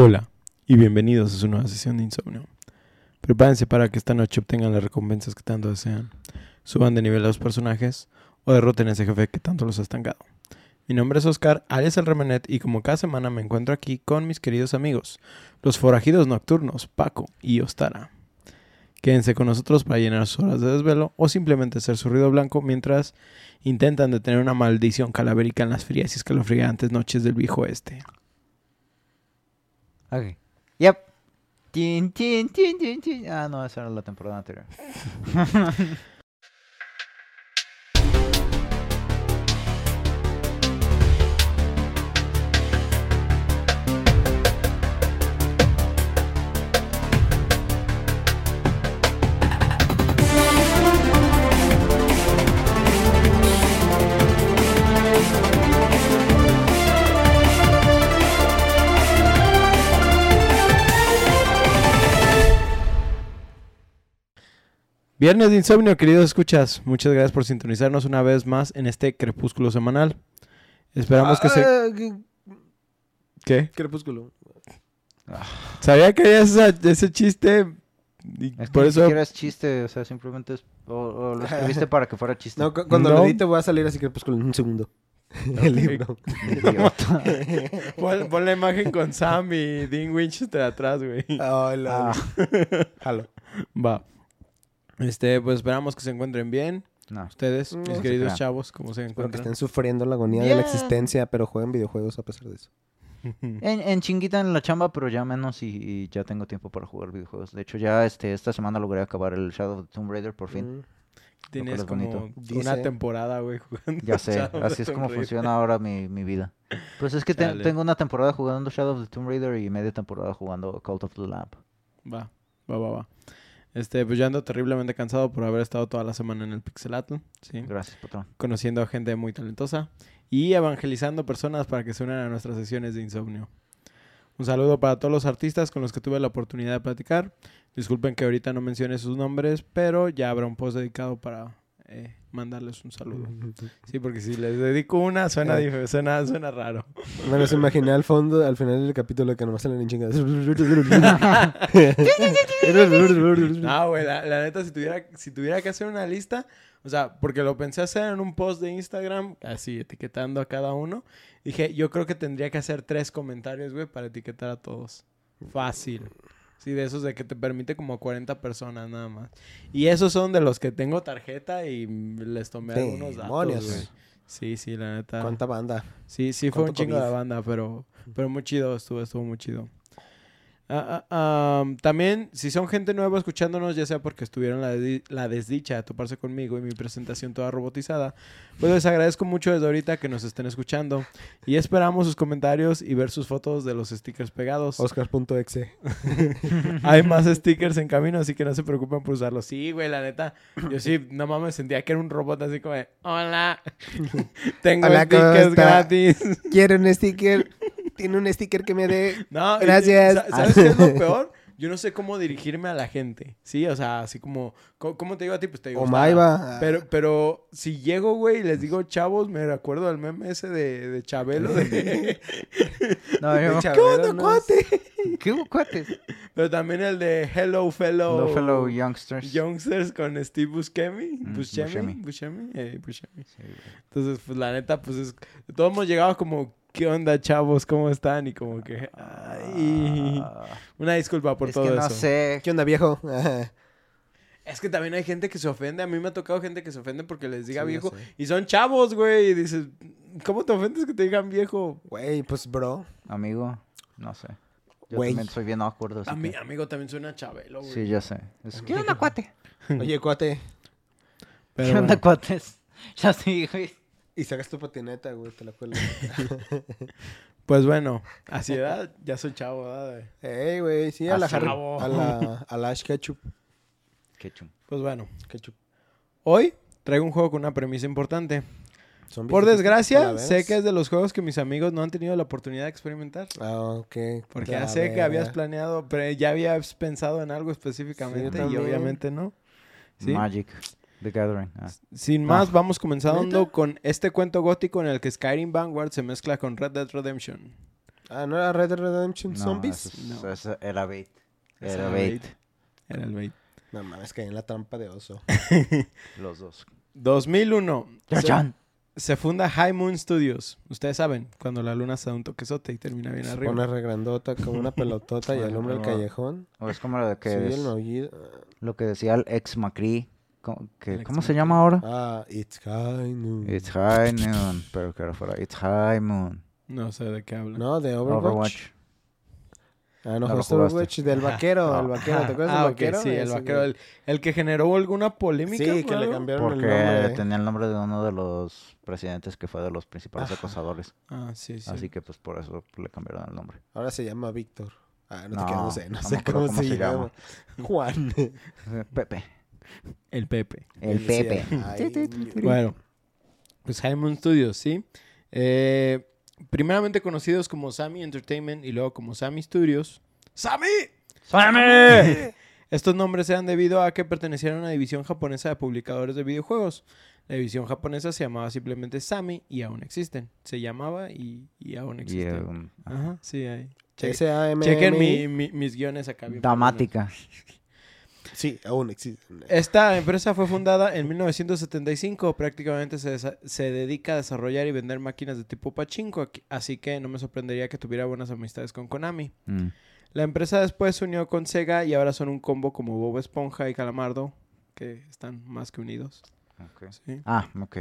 Hola y bienvenidos a su nueva sesión de insomnio. Prepárense para que esta noche obtengan las recompensas que tanto desean, suban de nivel a los personajes o derroten a ese jefe que tanto los ha estancado. Mi nombre es Oscar, alias el Remenet, y como cada semana me encuentro aquí con mis queridos amigos, los forajidos nocturnos, Paco y Ostara. Quédense con nosotros para llenar sus horas de desvelo o simplemente hacer su ruido blanco mientras intentan detener una maldición calavérica en las frías y escalofriantes noches del viejo oeste. Ok. Yep. Tin, tin, tin, tin, tin. Ah, no, esa era la temporada anterior. Viernes de insomnio, queridos escuchas. Muchas gracias por sintonizarnos una vez más en este crepúsculo semanal. Esperamos que se... Ah, ¿qué- ¿Qué? Crepúsculo. Sabía que había esa- ese chiste y Es que por ni eso... siquiera es chiste, o sea, simplemente es... O, o lo escribiste para que fuera chiste. No, cu- cuando No. lo edite voy a salir así Crepúsculo en un segundo. El libro. Pon, pon la imagen con Sam y Dean Winchester atrás, güey. Ay, la- Ah, Jalo. Va. Este, pues esperamos que se encuentren bien. no. Ustedes, No mis queridos chavos, ¿cómo se Espero que encuentran? estén sufriendo la agonía de la existencia, pero jueguen videojuegos a pesar de eso. En, en chinguita en la chamba, pero ya menos y, y ya tengo tiempo para jugar videojuegos. De hecho, ya este esta semana logré acabar el Shadow of the Tomb Raider por fin. Mm. Tienes como Dice- una temporada, güey, jugando. Ya sé, Shadow así es como Raider. funciona ahora mi, mi vida. Pues es que te- tengo una temporada jugando Shadow of the Tomb Raider y media temporada jugando Cult of the Lamb. Va, va, va, va. Este, pues yo ando terriblemente cansado por haber estado toda la semana en el Pixelatl, ¿sí? Gracias, patrón. Conociendo a gente muy talentosa y evangelizando personas para que se unan a nuestras sesiones de insomnio. Un saludo para todos los artistas con los que tuve la oportunidad de platicar. Disculpen que ahorita no mencione sus nombres, pero ya habrá un post dedicado para eh, mandarles un saludo. Sí, porque si les dedico una, suena, Eh. dif- suena, suena raro. Bueno, se imaginé al fondo, al final del capítulo que nomás salen en chingadas. No, güey, la, la neta, si tuviera, si tuviera que hacer una lista, o sea, porque lo pensé hacer en un post de Instagram, así, etiquetando a cada uno, dije, yo creo que tendría que hacer tres comentarios, güey, para etiquetar a todos. Fácil. Sí, de esos de que te permite como 40 personas nada más. Y esos son de los que tengo tarjeta y les tomé algunos datos, güey. Sí, sí, la neta. ¿Cuánta banda? Sí, sí fue un ¿Cuánto chingo de banda, pero, pero muy chido estuvo, estuvo muy chido. Am, también, si son gente nueva escuchándonos, ya sea porque estuvieron la, de- la desdicha de toparse conmigo y mi presentación toda robotizada, pues les agradezco mucho desde ahorita que nos estén escuchando y esperamos sus comentarios y ver sus fotos de los stickers pegados. Oscar.exe. Hay más stickers en camino, así que no se preocupen por usarlos. Sí, güey, la neta, yo sí, no mames, sentía que era un robot así como de, hola, tengo Hola, ¿cómo stickers gratis. ¿Quiere un sticker? ¿Tiene un sticker que me dé? No, Gracias. sa- ¿Sabes qué es lo peor? Yo no sé cómo dirigirme a la gente. Sí, o sea, así como. co- ¿Cómo te digo a ti? Pues te digo. O. Maiva. Pero, pero si llego, güey, y les digo chavos, me acuerdo del meme ese de, de Chabelo. de- No, De yo, Chabelo, ¿Qué onda, ¿no? cuate? ¿Qué hubo, cuates? Pero también el de Hello, fellow. Hello, fellow youngsters. Youngsters con Steve Buscemi. Mm, Buscemi. Buscemi. Buscemi. eh, Buscemi. Sí. Entonces, pues la neta, pues es. Todos hemos llegado como. ¿Qué onda, chavos? ¿Cómo están? Y como que. Ay. Ah, Una disculpa por es todo que no eso. sé. ¿Qué onda, viejo? Es que también hay gente que se ofende. A mí me ha tocado gente que se ofende porque les diga Sí, ya viejo. sé. Y son chavos, güey. Y dices, ¿cómo te ofendes que te digan viejo? Güey, pues, bro. Amigo, no sé. Yo Güey. también soy bien awkward, así A mi que- amigo también suena chabelo, güey. Sí, ya sé. Es, ¿Qué onda, cuate? Oye, cuate. Pero ¿Qué onda, bueno. cuates? Ya sí, güey. Y sacas tu patineta, güey, te la cuelgas. Pues bueno, así edad, ya soy chavo, ¿verdad? Ey, güey, sí, a Ah, la chavo. a la, a la Ash Ketchup. Chum. Pues bueno, Ketchup. hoy traigo un juego con una premisa importante. Zombies Por de- desgracia, sé que es de los juegos que mis amigos no han tenido la oportunidad de experimentar. Ah, ok. Porque ya sé que habías planeado, pero ya habías pensado en algo específicamente y obviamente no. ¿Sí? Magic. The Gathering. Ah. Sin más, Ah. vamos comenzando ¿Neta? con este cuento gótico en el que Skyrim Vanguard se mezcla con Red Dead Redemption. Ah, ¿no era Red Dead Redemption No, Zombies? eso es- No. eso era bait. Era bait. Era el bait. No mames, caí en la trampa de oso. Los dos. 2001. ¡Ya, Se, Chan! se funda High Moon Studios. Ustedes saben, cuando la luna se da un toquezote y termina bien Se arriba. pone re grandota como una pelotota y alumbra el callejón. O es como lo de que Sí, es- el maullido. lo que decía el ex Macri. ¿Cómo, que- El ¿cómo se llama ahora? Ah, it's high noon. It's High Moon. Pero que ahora fuera It's High Moon. No sé de qué hablan. No, de Overwatch. Overwatch. Ah, no, No. Overwatch del vaquero, el vaquero. ¿Te acuerdas ah, del vaquero? sí, el vaquero. El, el que generó alguna polémica. Sí, que le cambiaron el Porque nombre. tenía el nombre de uno de los presidentes que fue de los principales Ajá. acosadores. Ah, sí, sí. Así que pues por eso le cambiaron el nombre. Ahora se llama Víctor. Ah, no, te No, quedas, no sé, no no sé acuerdo cómo, se, llama. Juan. Pepe. El Pepe. El Pepe. "Ay, Bueno, pues Moon Studios, ¿sí? Eh, primeramente conocidos como Sammy Entertainment y luego como Sammy Studios. ¡Sammy! ¡Sammy! Estos nombres eran debido a que pertenecían a una división japonesa de publicadores de videojuegos. La división japonesa se llamaba simplemente Sammy y aún existen. Se llamaba y, y aún existen. um, Ajá, sí, ahí. Chequen mi- mi- mis guiones acá. bien Damática. Sí, aún existe. Esta empresa fue fundada en 1975. Prácticamente se, desa- se dedica a desarrollar y vender máquinas de tipo pachinko. Así que no me sorprendería que tuviera buenas amistades con Konami. Mm. La empresa después se unió con Sega y ahora son un combo como Bob Esponja y Calamardo, que están más que unidos. Ah, ok.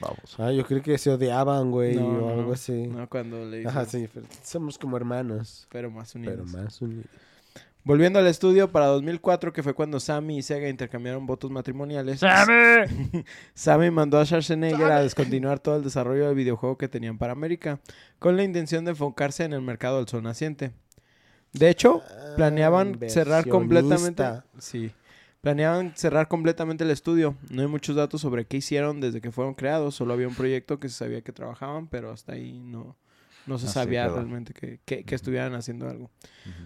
Vamos. Ah, yo creí que se odiaban, güey, No, o no, algo no. así. No, cuando le Ajá, sí, pero somos como hermanos. pero más unidos. Pero más unidos. Volviendo al estudio, para 2004, que fue cuando Sammy y Sega intercambiaron votos matrimoniales, Sammy mandó a Schwarzenegger a descontinuar todo el desarrollo del videojuego que tenían para América, con la intención de enfocarse en el mercado del sol naciente. De hecho, planeaban Ah, cerrar completamente. Sí. Planeaban cerrar completamente el estudio. No hay muchos datos sobre qué hicieron desde que fueron creados. Solo había un proyecto que se sabía que trabajaban, pero hasta ahí no, no se Así sabía realmente que, que- que estuvieran haciendo algo.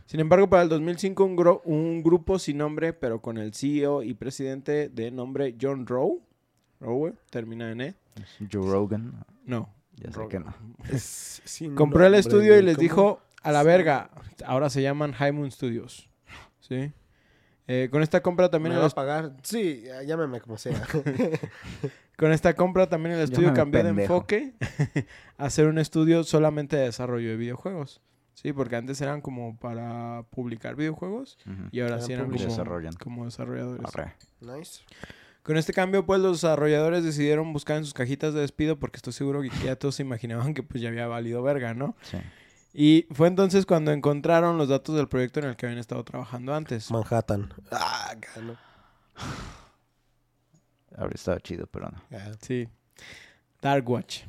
Sin embargo, para el 2005, un, gro- un grupo sin nombre, pero con el CEO y presidente de nombre John Rowe, Rowe, termina en E. Joe Rogan. No. Ya sé que no. Es sin Compró el estudio y les ¿cómo? dijo, a la verga, ahora se llaman High Moon Studios. ¿Sí? Eh, con esta compra también ¿Me el va a est- pagar? Sí, ya- llámame como sea. con esta compra también el estudio cambió de enfoque a ser un estudio solamente de desarrollo de videojuegos. Sí, porque antes eran como para publicar videojuegos y ahora Eran sí eran como, publishers. Desarrollan. como desarrolladores. Arre. nice. Con este cambio, pues los desarrolladores decidieron buscar en sus cajitas de despido porque estoy seguro que ya todos se imaginaban que pues ya había valido verga, ¿no? Sí. Y fue entonces cuando encontraron los datos del proyecto en el que habían estado trabajando antes. Manhattan. Ah, gano. Habría estado chido, pero no. Ah, Sí. Dark Watch.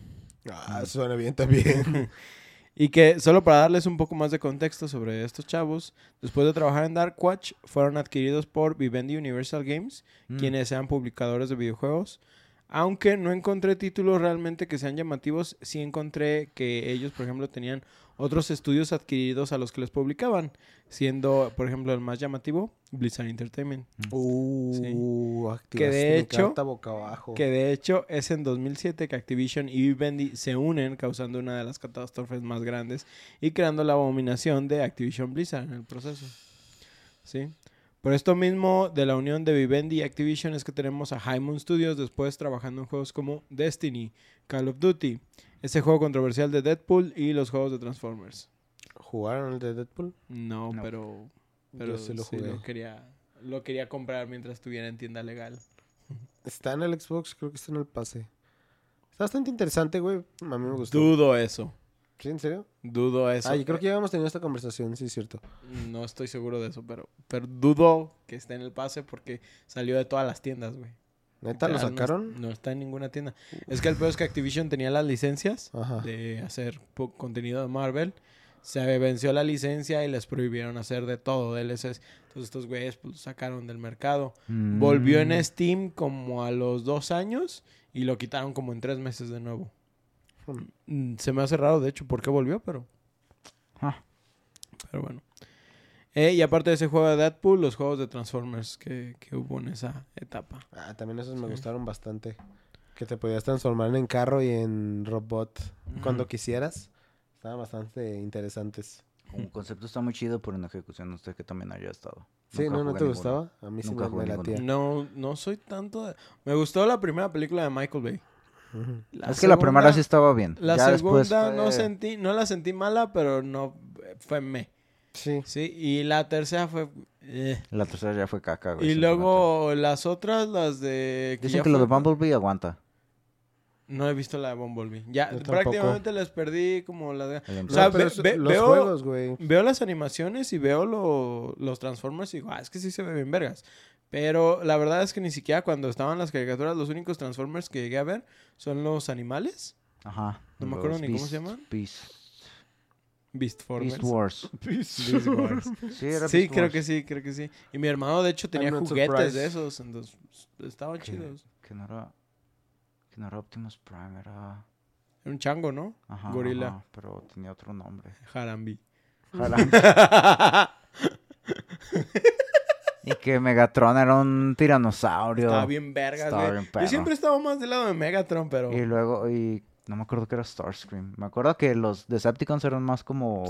Ah, suena bien también. Y que solo para darles un poco más de contexto sobre estos chavos, después de trabajar en Dark Watch, fueron adquiridos por Vivendi Universal Games, Mm. quienes sean publicadores de videojuegos. Aunque no encontré títulos realmente que sean llamativos, sí encontré que ellos, por ejemplo, tenían otros estudios adquiridos a los que les publicaban, siendo, por ejemplo, el más llamativo, Blizzard Entertainment. Uh, activaste Que de hecho- boca abajo. Que de hecho es en 2007 que Activision y Vivendi se unen, causando una de las catástrofes más grandes y creando la abominación de Activision Blizzard en el proceso. ¿Sí? Por esto mismo de la unión de Vivendi y Activision es que tenemos a High Moon Studios después trabajando en juegos como Destiny, Call of Duty, ese juego controversial de Deadpool y los juegos de Transformers. ¿Jugaron el de Deadpool? No, No. pero, pero Yo sí lo sí jugué. lo quería, lo quería comprar mientras estuviera en tienda legal. Está en el Xbox, creo que está en el pase. Está bastante interesante, güey. A mí me gustó. Dudo eso. ¿Sí, en serio? Dudo eso. Ah, yo creo que ya habíamos tenido esta conversación, sí, es cierto. No estoy seguro de eso, pero, pero dudo que esté en el pase porque salió de todas las tiendas, güey. ¿Neta lo no sacaron? No, está en ninguna tienda. Es que el peor es que Activision tenía las licencias Ajá. de hacer contenido de Marvel. Se venció la licencia y les prohibieron hacer de todo DLCs. Entonces estos güeyes pues, lo sacaron del mercado. Volvió Mm. en Steam como a los dos años y lo quitaron como en tres meses de nuevo. Hmm. Mm, Se me hace raro, de hecho, por qué volvió, pero... Ah. Pero bueno. Eh, y aparte de ese juego de Deadpool, los juegos de Transformers que, que hubo en esa etapa. Ah, también esos me gustaron bastante. Que te podías transformar en carro y en robot cuando quisieras. Estaban bastante interesantes. Como concepto está muy chido, pero en ejecución no sé que también haya estado. Sí, Nunca ¿no, no te ninguno. gustaba? A mí sí me, ninguno. latía. No, no soy tanto de... Me gustó la primera película de Michael Bay. La es que la primera sí estaba bien. La Ya después segunda no sentí, no la sentí mala, pero no fue me. Sí. Sí, y la tercera fue... eh. La tercera ya fue caca, güey. Y luego las otras, las de... Dicen ya que lo de fue- Bumblebee aguanta. No he visto la de Bumblebee. Ya, prácticamente les perdí como la de... O sea, ve- ve- los veo- juegos, güey. Veo las animaciones y veo lo- los Transformers y digo, ah, es que sí se ve bien vergas. Pero la verdad es que ni siquiera cuando estaban las caricaturas, los únicos Transformers que llegué a ver son los animales. Ajá. No me acuerdo ni cómo se llaman. Beast, Beastformers. Beast Wars. Beast Wars. Sí, era Sí, Beast creo Wars. que sí, creo que sí. Y mi hermano, de hecho, tenía juguetes surprised. de esos. Entonces, estaban Que- chidos. Que no era... Que no era Optimus Prime, era... Era un chango, ¿no? Ajá, Gorila. ajá, pero tenía otro nombre. Jarambi. y que Megatron era un tiranosaurio. Estaba bien vergas, Estaba güey. Yo siempre estaba más del lado de Megatron, pero... Y luego, y no me acuerdo que era Starscream. Me acuerdo que los Decepticons eran más como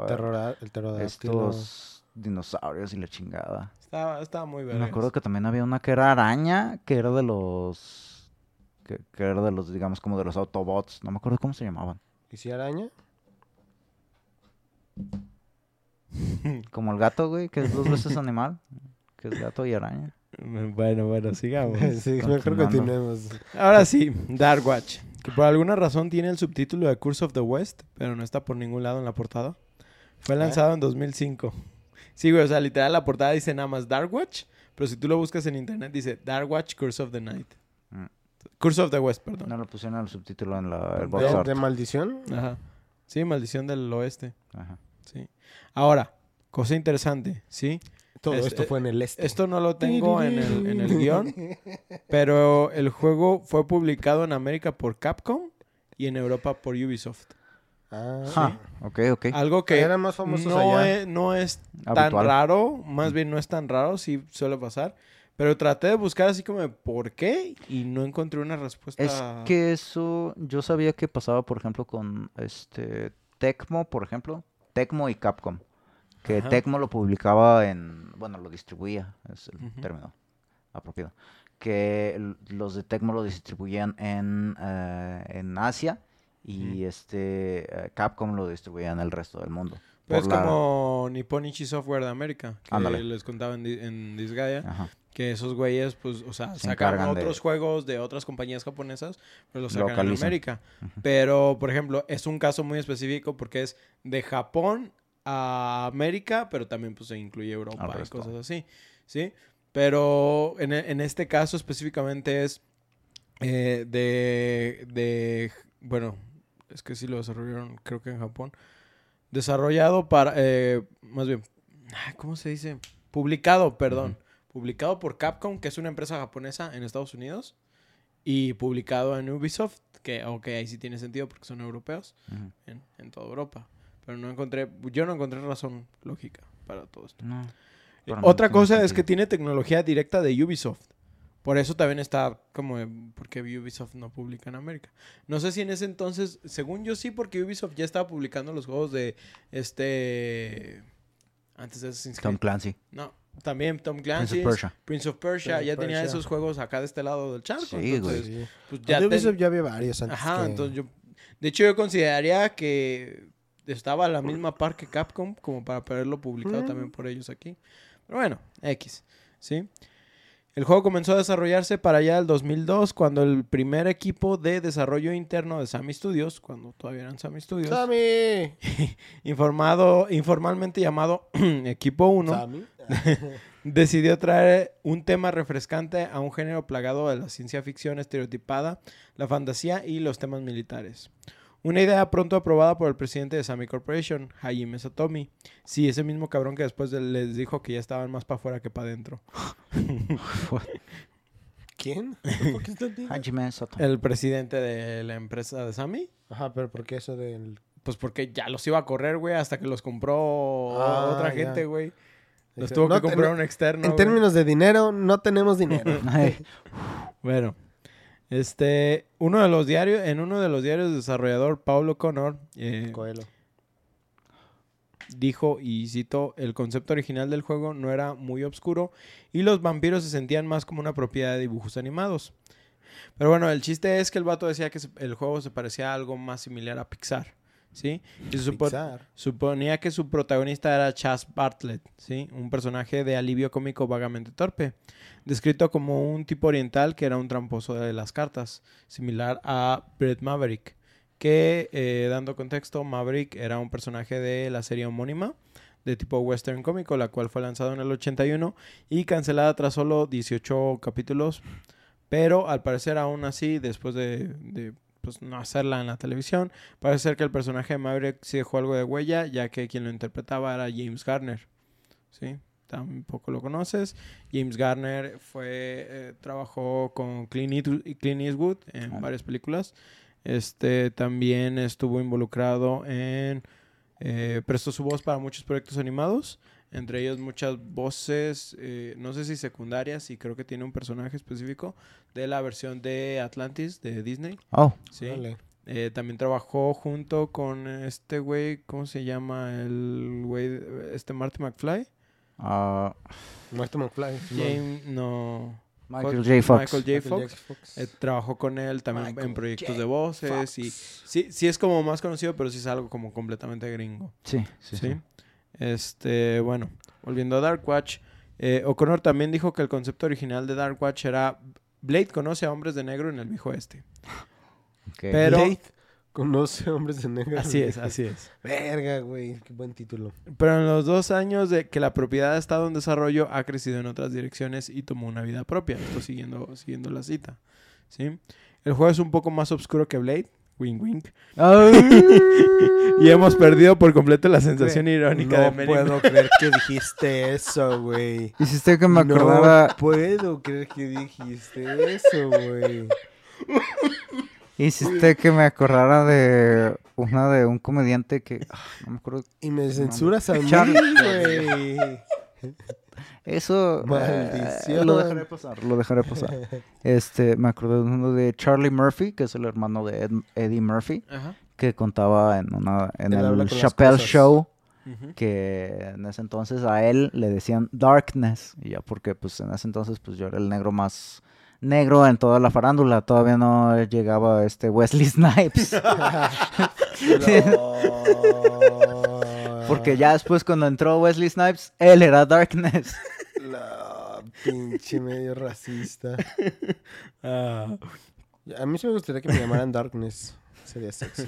el terror, el pterodáctilo. estos dinosaurios y la chingada. Estaba, estaba muy Me vergas. acuerdo que también había una que era araña, que era de los... Que, que era de los, digamos, como de los Autobots. No me acuerdo cómo se llamaban. ¿Y si araña? Como el gato, güey, que es dos veces animal. Que es gato y araña. Bueno, bueno, sigamos. sí, mejor continuemos. Ahora sí, Dark Watch. Que por alguna razón tiene el subtítulo de Curse of the West, pero no está por ningún lado en la portada. Fue ¿Eh? lanzado en 2005. Sí, güey, o sea, literal la portada dice nada más Dark Watch, pero si tú lo buscas en internet dice Dark Watch Curse of the Night. Mm. Curse of the West, perdón. No lo pusieron el subtítulo en la, el box ¿De, art. de maldición? Ajá. Sí, maldición del oeste. Ajá. Sí. Ahora, cosa interesante, ¿sí? Todo Este- esto fue en el este. Esto no lo tengo en el, en el guion, pero el juego fue publicado en América por Capcom y en Europa por Ubisoft. Ah, Ok, ok. Algo que Eran más famosos no, allá. es, no es tan Habitual. raro, más bien no es tan raro, sí suele pasar. Pero traté de buscar así como de por qué y no encontré una respuesta. Es que eso, yo sabía que pasaba, por ejemplo, con este Tecmo, por ejemplo, Tecmo y Capcom. Que Ajá. Tecmo lo publicaba en, bueno, lo distribuía, es el término apropiado. Que los de Tecmo lo distribuían en, eh, en Asia y este eh, Capcom lo distribuía en el resto del mundo. Pues es la- como Nipponichi Software de América, que Ándale. les contaba en, en Disgaea, Ajá. que esos güeyes, pues, o sea, Se de- otros juegos de otras compañías japonesas, pero los sacan en. América. Pero, por ejemplo, es un caso muy específico porque es de Japón a América, pero también pues se incluye Europa y cosas así, ¿sí? Pero en, e- en este caso específicamente es eh, de, de, bueno, es que sí lo desarrollaron creo que en Japón, desarrollado para, eh, más bien, ¿cómo se dice? Publicado, perdón, publicado por Capcom, que es una empresa japonesa en Estados Unidos, y publicado en Ubisoft, que ok, ahí sí tiene sentido porque son europeos en toda Europa. Pero no encontré, yo no encontré razón lógica para todo esto. No, Eh, no Otra cosa es que tiene tecnología directa de Ubisoft. Por eso también está como, porque Ubisoft no publica en América. No sé si en ese entonces, según yo sí, porque Ubisoft ya estaba publicando los juegos de este... Antes de Assassin's Tom Creed. Clancy, No, también Tom Prince Clancy. of Persia. Prince of Persia, Prince ya tenía esos juegos acá de este lado del charco. Sí, entonces, güey. Pues Ya ten- ya había varios antes Ajá, que- entonces yo... De hecho, yo consideraría que estaba a la misma par que Capcom como para haberlo publicado Mm. también por ellos aquí. Pero bueno, X, ¿sí? El juego comenzó a desarrollarse para allá el 2002 cuando el primer equipo de desarrollo interno de Sammy Studios, cuando todavía eran Sammy Studios, ¡Sammy! informado, informalmente llamado Equipo 1, ¿Sammy? decidió traer un tema refrescante a un género plagado de la ciencia ficción estereotipada, la fantasía y los temas militares. Una idea pronto aprobada por el presidente de Sami Corporation, Hajime Satomi. Sí, ese mismo cabrón que después de- les dijo que ya estaban más para afuera que para adentro. ¿Quién? ¿Por qué está aquí? Hajime Satomi. El presidente de la empresa de Sami. Ajá, pero ¿por qué eso del...? Pues porque ya los iba a correr, güey, hasta que los compró Ah, otra ya. gente, güey. Los tuvo no que comprar un externo. En güey. términos de dinero, no tenemos dinero. Bueno, Este, uno de los diarios, en uno de los diarios desarrollador Paulo Connor eh, Coelho. dijo y citó el concepto original del juego no era muy oscuro y los vampiros se sentían más como una propiedad de dibujos animados. Pero bueno, el chiste es que el vato decía que el juego se parecía a algo más similar a Pixar, ¿sí? Y se supo- Pixar. suponía que su protagonista era Chas Bartlett, ¿sí? Un personaje de alivio cómico vagamente torpe, descrito como un tipo oriental que era un tramposo de las cartas, similar a Brett Maverick, que, eh, dando contexto, Maverick era un personaje de la serie homónima de tipo western cómico, la cual fue lanzada en el 81 y cancelada tras solo 18 capítulos, pero al parecer aún así, después de, de, pues, no hacerla en la televisión, parece ser que el personaje de Maverick sí dejó algo de huella, ya que quien lo interpretaba era James Garner, ¿sí? Tampoco lo conoces. James Garner fue, eh, trabajó con Clint Eastwood, en Ah. varias películas. Este también estuvo involucrado en eh, prestó su voz para muchos proyectos animados, entre ellos muchas voces, eh, no sé si secundarias, y creo que tiene un personaje específico de la versión de Atlantis de Disney. Oh, Sí. Órale. Eh, también trabajó junto con este güey, ¿cómo se llama? El güey, este Marty McFly. ah, Marty McFly. James, no. Michael J. Fox. Michael J. Michael Fox. J. Fox. Eh, trabajó con él también Michael en proyectos J. de voces y sí, sí es como más conocido, pero sí es algo como completamente gringo. Sí, sí, Sí. sí. Este, bueno, volviendo a Dark Watch, eh, O'Connor también dijo que el concepto original de Dark Watch era Blade conoce a hombres de negro en el viejo oeste. Ok. Pero- Blade conoce hombres de negro. Así es, así es. Verga, güey. Qué buen título. Pero en los dos años de que la propiedad ha estado en desarrollo, ha crecido en otras direcciones y tomó una vida propia. Esto siguiendo, siguiendo la cita. ¿sí? El juego es un poco más oscuro que Blade. Wink, wink. Y hemos perdido por completo la sensación irónica de No Men in puedo creer que dijiste eso, güey. Hiciste que me No acordara. puedo creer que dijiste eso, güey. Hiciste que me acordara de una de un comediante que. ah, No me acuerdo. Y me censuras a mí, Charlie. güey. Eso. eh, lo dejaré pasar, lo dejaré pasar. Este, me acordé de uno de Charlie Murphy, que es el hermano de Ed- Eddie Murphy, Ajá. que contaba en una en Él el Chappelle. Show que en ese entonces a él le decían Darkness y ya porque pues en ese entonces pues yo era el negro más negro en toda la farándula todavía no llegaba este Wesley Snipes No. Porque ya después cuando entró Wesley Snipes él era Darkness No, pinche medio racista. Ah, A mí sí me gustaría que me llamaran Darkness. Sería sexy.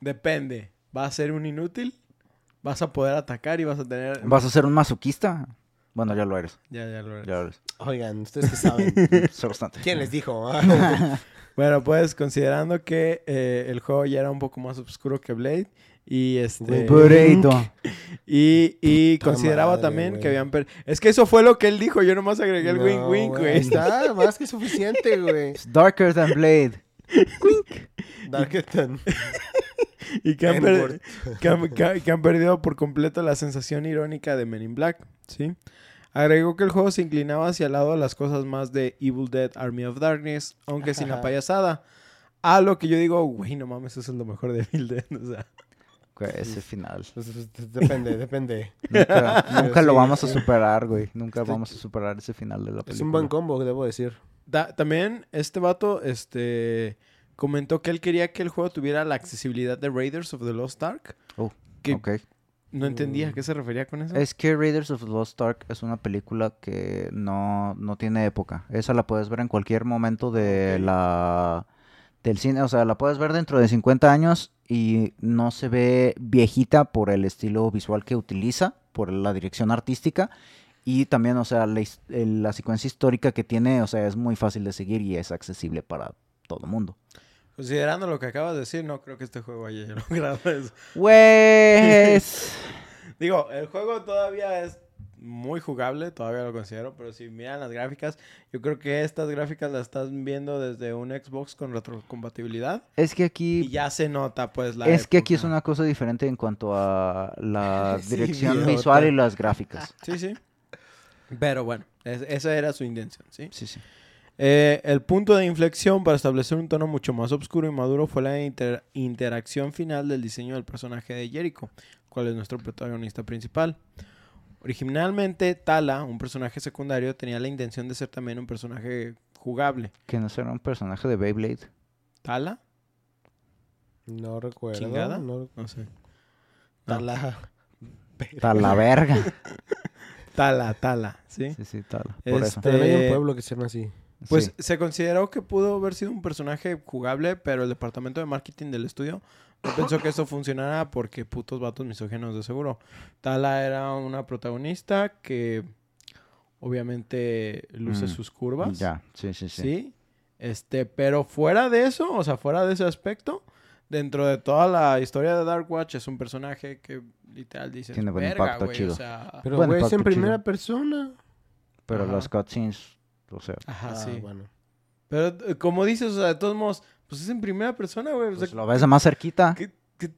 depende. ¿Va a ser un inútil? ¿Vas a poder atacar y vas a tener... vas a ser un masoquista bueno ya lo eres Ya, ya lo eres. ya lo eres Oigan, ustedes que saben. Sé bastante. ¿Quién les dijo? Bueno, pues considerando que eh, el juego ya era un poco más oscuro que Blade y este Burrito. y, y Puta consideraba madre, también que habían per- es que eso fue lo que él dijo, yo nomás agregué el No, wink wink, güey. Está más que suficiente, güey. Darker than Blade Darketon. Y que han, per- que, han, que perdido por completo la sensación irónica de Men in Black, ¿sí? Agregó que el juego se inclinaba hacia el lado de las cosas más de Evil Dead Army of Darkness, aunque sin la payasada. A lo que yo digo, güey, no mames, eso es lo mejor de Evil Dead, o sea. Ese final Pues, pues, depende, depende. Nunca, nunca lo vamos a superar, güey. Nunca Estoy- vamos a superar ese final de la película. Es un buen combo, debo decir. Da- también este vato este, comentó que él quería que el juego tuviera la accesibilidad de Raiders of the Lost Ark. Oh, que Ok. no entendía Mm. a qué se refería con eso. Es que Raiders of the Lost Ark es una película que no, no tiene época. Esa la puedes ver en cualquier momento de la del cine. O sea, la puedes ver dentro de 50 años y no se ve viejita por el estilo visual que utiliza, por la dirección artística. Y también, o sea, la, secuencia histórica que tiene, o sea, es muy fácil de seguir y es accesible para todo el mundo. Considerando lo que acabas de decir, no creo que este juego haya logrado eso. Pues... Digo, el juego todavía es muy jugable, todavía lo considero, pero si miran las gráficas, yo creo que estas gráficas las estás viendo desde un Xbox con retrocompatibilidad Es que y aquí ya se nota pues la es que aquí es una cosa diferente en cuanto a la Sí, dirección idiota. visual y las gráficas. Sí, sí. Pero bueno, es- esa era su intención, ¿sí? Sí, sí. Eh, el punto de inflexión para establecer un tono mucho más oscuro y maduro fue la inter- interacción final del diseño del personaje de Jericho, cual es nuestro protagonista principal. Originalmente, Tala, un personaje secundario, tenía la intención de ser también un personaje jugable. Que no será un personaje de Beyblade. ¿Tala? No recuerdo. ¿Chingada? No, No sé. Tala. Está la verga. Tala, Tala, ¿sí? Sí, sí, tal. Por eso. Pero hay un Eh, pueblo que se llama así. Pues Sí. se consideró que pudo haber sido un personaje jugable, pero el departamento de marketing del estudio no pensó que eso funcionara porque putos vatos misógenos de seguro. Tala era una protagonista que obviamente luce Mm, sus curvas. Ya, sí, sí, sí. Sí. Este, pero fuera de eso, o sea, fuera de ese aspecto, dentro de toda la historia de Dark Watch es un personaje que literal dice Tiene buen impacto, chido". O sea, Pero, güey, es en chido. primera persona. Pero Ajá. los cutscenes, o sea, ajá, Ah, sí. bueno. Pero eh, como dices, o sea, de todos modos, pues es en primera persona, güey. O sea, pues lo ves de más cerquita. ¿qué- qué-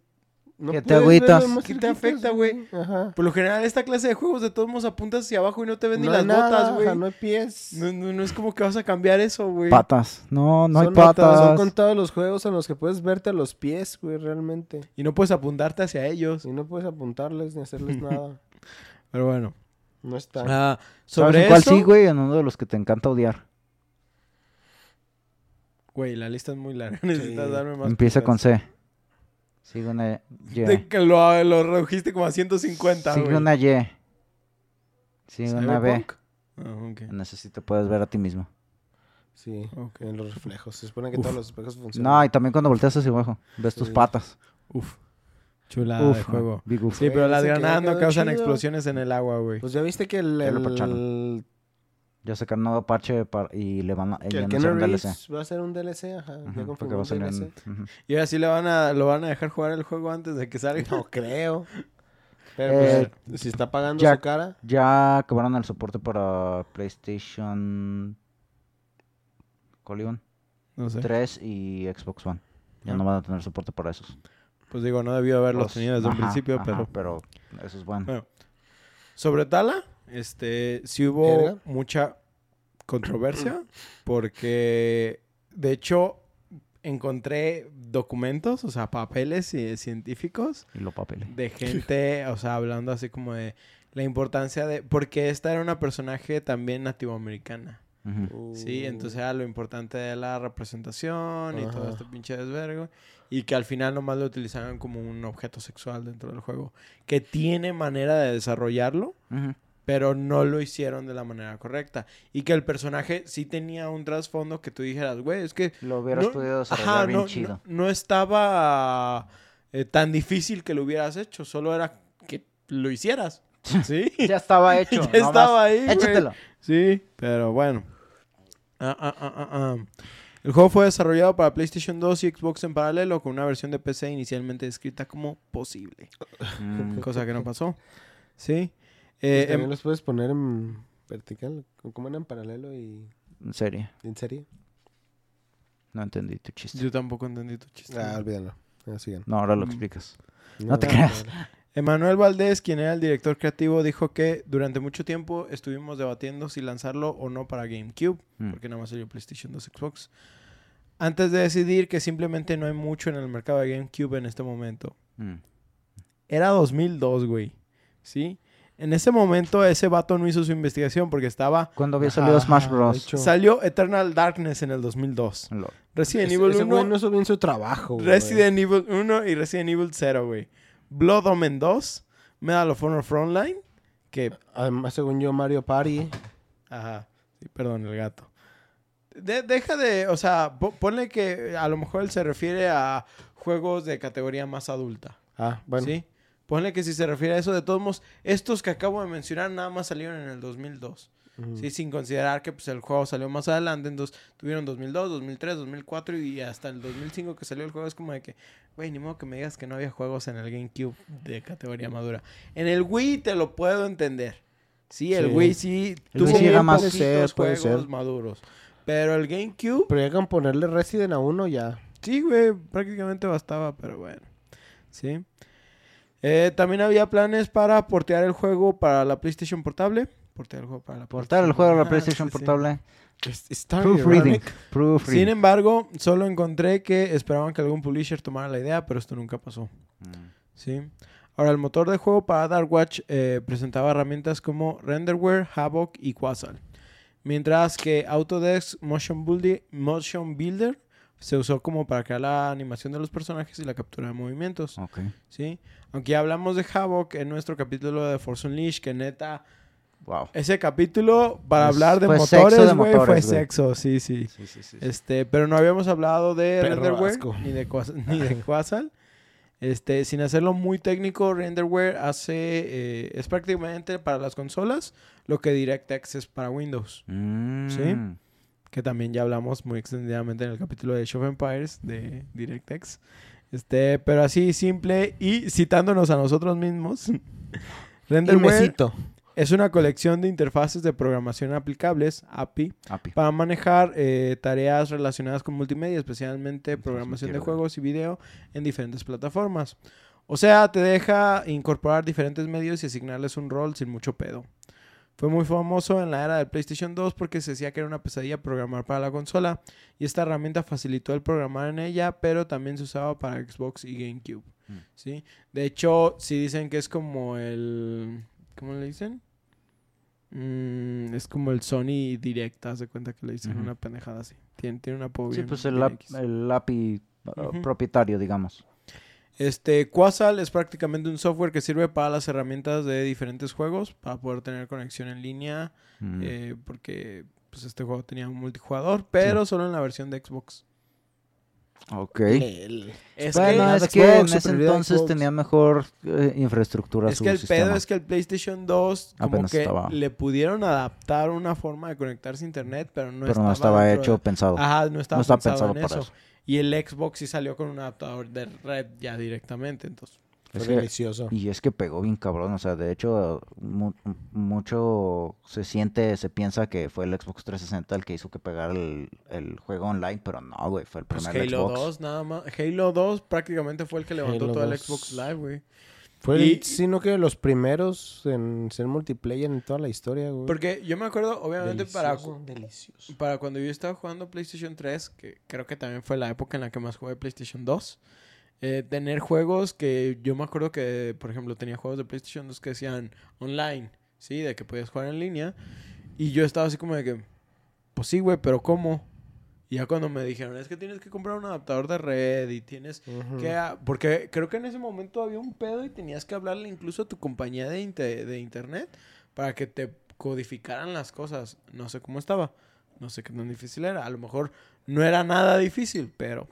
No Que te agüitas. ¿Qué te afecta, güey? Ajá. por lo general, esta clase de juegos de todos modos apuntas hacia abajo y no te ven ni No las hay nada, botas, güey. no hay pies. No, no, no es como que vas a cambiar eso, güey. Patas. No, no hay son, patas. Son contados los juegos en los que puedes verte a los pies, güey, realmente. Y no puedes apuntarte hacia ellos. Y no puedes apuntarles ni hacerles nada. Pero bueno. No está. Ah, ¿Sabes sobre en cuál eso... sí, güey? En uno de los que te encanta odiar. Güey, la lista es muy larga. Necesitas Sí. darme más Empieza con. C. Sigue una Y. De que lo, lo redujiste como a 150, Sigue güey. una Y. Sigue una B. ¿Cyberpunk? Ah, ok. En ese sí te puedes ver a ti mismo. Sí, Ok. en los reflejos. Se supone que Uf. todos los espejos funcionan. No, y también cuando volteas hacia abajo, ves tus patas. Uf. Chulada de Uf, juego. big uf. Sí, pero las granadas no causan chido. explosiones en el agua, güey. Pues ya viste que el, el, pacharon. Ya sacaron un nuevo parche y le van a, que el Keanu DLC. Reeves va a ser un DLC, ajá. Ujú, ya porque confirmó va a un salir DLC. en- ujú. Y ahora sí le van a, lo van a dejar jugar el juego antes de que salga. No creo. Pero Eh, pues, si está pagando ya- su cara, Ya acabaron el soporte para PlayStation Colion No sé. 3 y Xbox One. Ya Ah. no van a tener soporte para esos. Pues digo, no debió haberlo Pues, tenido desde un ajá, principio, ajá, pero... pero eso es bueno. Bueno. Sobre Tala, este, sí hubo mucha controversia porque, de hecho, encontré documentos, o sea, papeles eh, científicos Y lo papeles. de gente, o sea, hablando así como de la importancia de... Porque esta era una personaje también nativoamericana. Ujú. Sí, entonces era lo importante de la representación y todo este pinche desvergo. Y que al final nomás lo utilizaban como un objeto sexual dentro del juego. Que tiene manera de desarrollarlo, Ujú. Pero no lo hicieron de la manera correcta. Y que el personaje sí tenía un trasfondo que tú dijeras, güey, es que... Lo hubieras no- podido desarrollar ajá, bien no, chido. no- no estaba eh, tan difícil que lo hubieras hecho. Solo era que lo hicieras. ¿Sí? Ya estaba hecho. Ya estaba ahí, güey. Échatelo. Sí, pero bueno. Ah, ah, ah, ah, ah. El juego fue desarrollado para PlayStation 2 y Xbox en paralelo con una versión de PC inicialmente descrita como posible. Mm, Cosa que no pasó. Sí. Eh, también em- los puedes poner en vertical, como en paralelo y en serio. en serie. No entendí tu chiste. yo tampoco entendí tu chiste. Ah, olvídalo. Sigan. No, ahora lo explicas. No te no, creas. no. Emanuel Valdés, quien era el director creativo, dijo que durante mucho tiempo estuvimos debatiendo si lanzarlo o no para GameCube, Mm. porque nada más salió PlayStation 2 Xbox. Antes de decidir que simplemente no hay mucho en el mercado de GameCube en este momento. Mm. Era 2002, güey. ¿Sí? En ese momento ese vato no hizo su investigación porque estaba... ¿Cuándo había salido Ajá, Smash Bros? Salió Eternal Darkness en el 2002. Lo- Resident Ese- Evil ese 1, güey no hizo bien su trabajo, güey. Resident Evil 1 y Resident Evil 0, güey. Blood Omen 2, Medal of Honor Frontline, que... Además, según yo, Mario Party. Ajá, sí, perdón, el gato. De- deja de, o sea, po- ponle que a lo mejor él se refiere a juegos de categoría más adulta. Ah, bueno. ¿Sí? Ponle que si se refiere a eso, de todos modos, estos que acabo de mencionar nada más salieron en el 2002. Ujú. ¿sí? Sin considerar que pues, el juego salió más adelante. Entonces tuvieron 2002, 2003, 2004 y hasta el 2005 que salió el juego. Es como de que, güey, ni modo que me digas que no había juegos en el GameCube de categoría madura. En el Wii te lo puedo entender. Sí, el Sí. Wii sí El tuvo Wii era más- ser, puede juegos ser. maduros. Pero el GameCube, Pero llegan a ponerle Resident a uno ya. sí, güey, prácticamente bastaba, pero bueno. Sí. Eh, también había planes para portear el juego para la PlayStation Portable. Portear el juego para la Portar el juego a la Ajá, PlayStation sí, sí. Portable. Starry Proofreading. Sin embargo, solo encontré que esperaban que algún publisher tomara la idea, pero esto nunca pasó. Mm. ¿sí? Ahora, el motor de juego para Dark Watch eh, presentaba herramientas como Renderware, Havoc y Quasar. Mientras que Autodesk Motion, Buildi- Motion Builder se usó como para crear la animación de los personajes y la captura de movimientos. Ok. ¿sí? Aunque ya hablamos de Havoc en nuestro capítulo de Force Unleashed, que neta, Wow. ese capítulo para Pues, hablar de fue motores, güey, fue sexo, sí, sí. Sí, sí, sí. Este, pero no habíamos hablado de Perro Renderware asco. ni de, ni de Quasar. Este, sin hacerlo muy técnico, Renderware hace eh, es prácticamente para las consolas lo que DirectX es para Windows, Mm. ¿Sí? Que también ya hablamos muy extendidamente en el capítulo de Age of Empires de DirectX. Este, pero así simple y citándonos a nosotros mismos. Renderware es una colección de interfaces de programación aplicables, API, API. para manejar eh, tareas relacionadas con multimedia, especialmente programación de juegos y video en diferentes plataformas. O sea, te deja incorporar diferentes medios y asignarles un rol sin mucho pedo. Fue muy famoso en la era del PlayStation 2 porque se decía que era una pesadilla programar para la consola y esta herramienta facilitó el programar en ella, pero también se usaba para Xbox y GameCube. Mm. ¿sí? De hecho, si dicen que es como el... ¿Cómo le dicen? Mm, es como el Sony Direct, haz de cuenta que le dicen una pendejada así. Tiene, tiene una apodo Sí, pues el, el API uh, propietario, digamos. Este, Quasal es prácticamente un software que sirve para las herramientas de diferentes juegos, para poder tener conexión en línea, Mm. eh, porque pues este juego tenía un multijugador, pero solo en la versión de Xbox. Ok. El- Es bueno, que, es Xbox, que en ese entonces Xbox. tenía mejor eh, infraestructura es su que el sistema. pedo es que el PlayStation 2 como Apenas que estaba. le pudieron adaptar una forma de conectarse a internet, pero no pero estaba, no estaba dentro hecho de- pensado. Ajá, no estaba, no estaba pensado, pensado en para eso. eso. Y el Xbox sí salió con un adaptador de red ya directamente, entonces. Fue Es que- delicioso. Y es que pegó bien cabrón, o sea, de hecho, mu- mucho se siente, se piensa que fue el Xbox 360 el que hizo que pegara el, el juego online, pero no, güey, fue el Pues primer Halo Xbox. 2 nada más. Halo 2 prácticamente fue el que levantó Halo todo el 2. Xbox Live, güey. Fue, Y- el- sino que los primeros en ser multiplayer en toda la historia, güey. Porque yo me acuerdo, obviamente, para, delicioso. para cuando yo estaba jugando PlayStation 3, que creo que también fue la época en la que más jugué PlayStation 2, eh, tener juegos que yo me acuerdo que, por ejemplo, tenía juegos de PlayStation 2 que decían online, ¿sí? De que podías jugar en línea. Y yo estaba así como de que, pues sí, güey, pero ¿cómo? Y ya cuando me dijeron, es que tienes que comprar un adaptador de red y tienes que... Porque creo que en ese momento había un pedo y tenías que hablarle incluso a tu compañía de, inte- de internet para que te codificaran las cosas. No sé cómo estaba. No sé qué tan difícil era. A lo mejor no era nada difícil, pero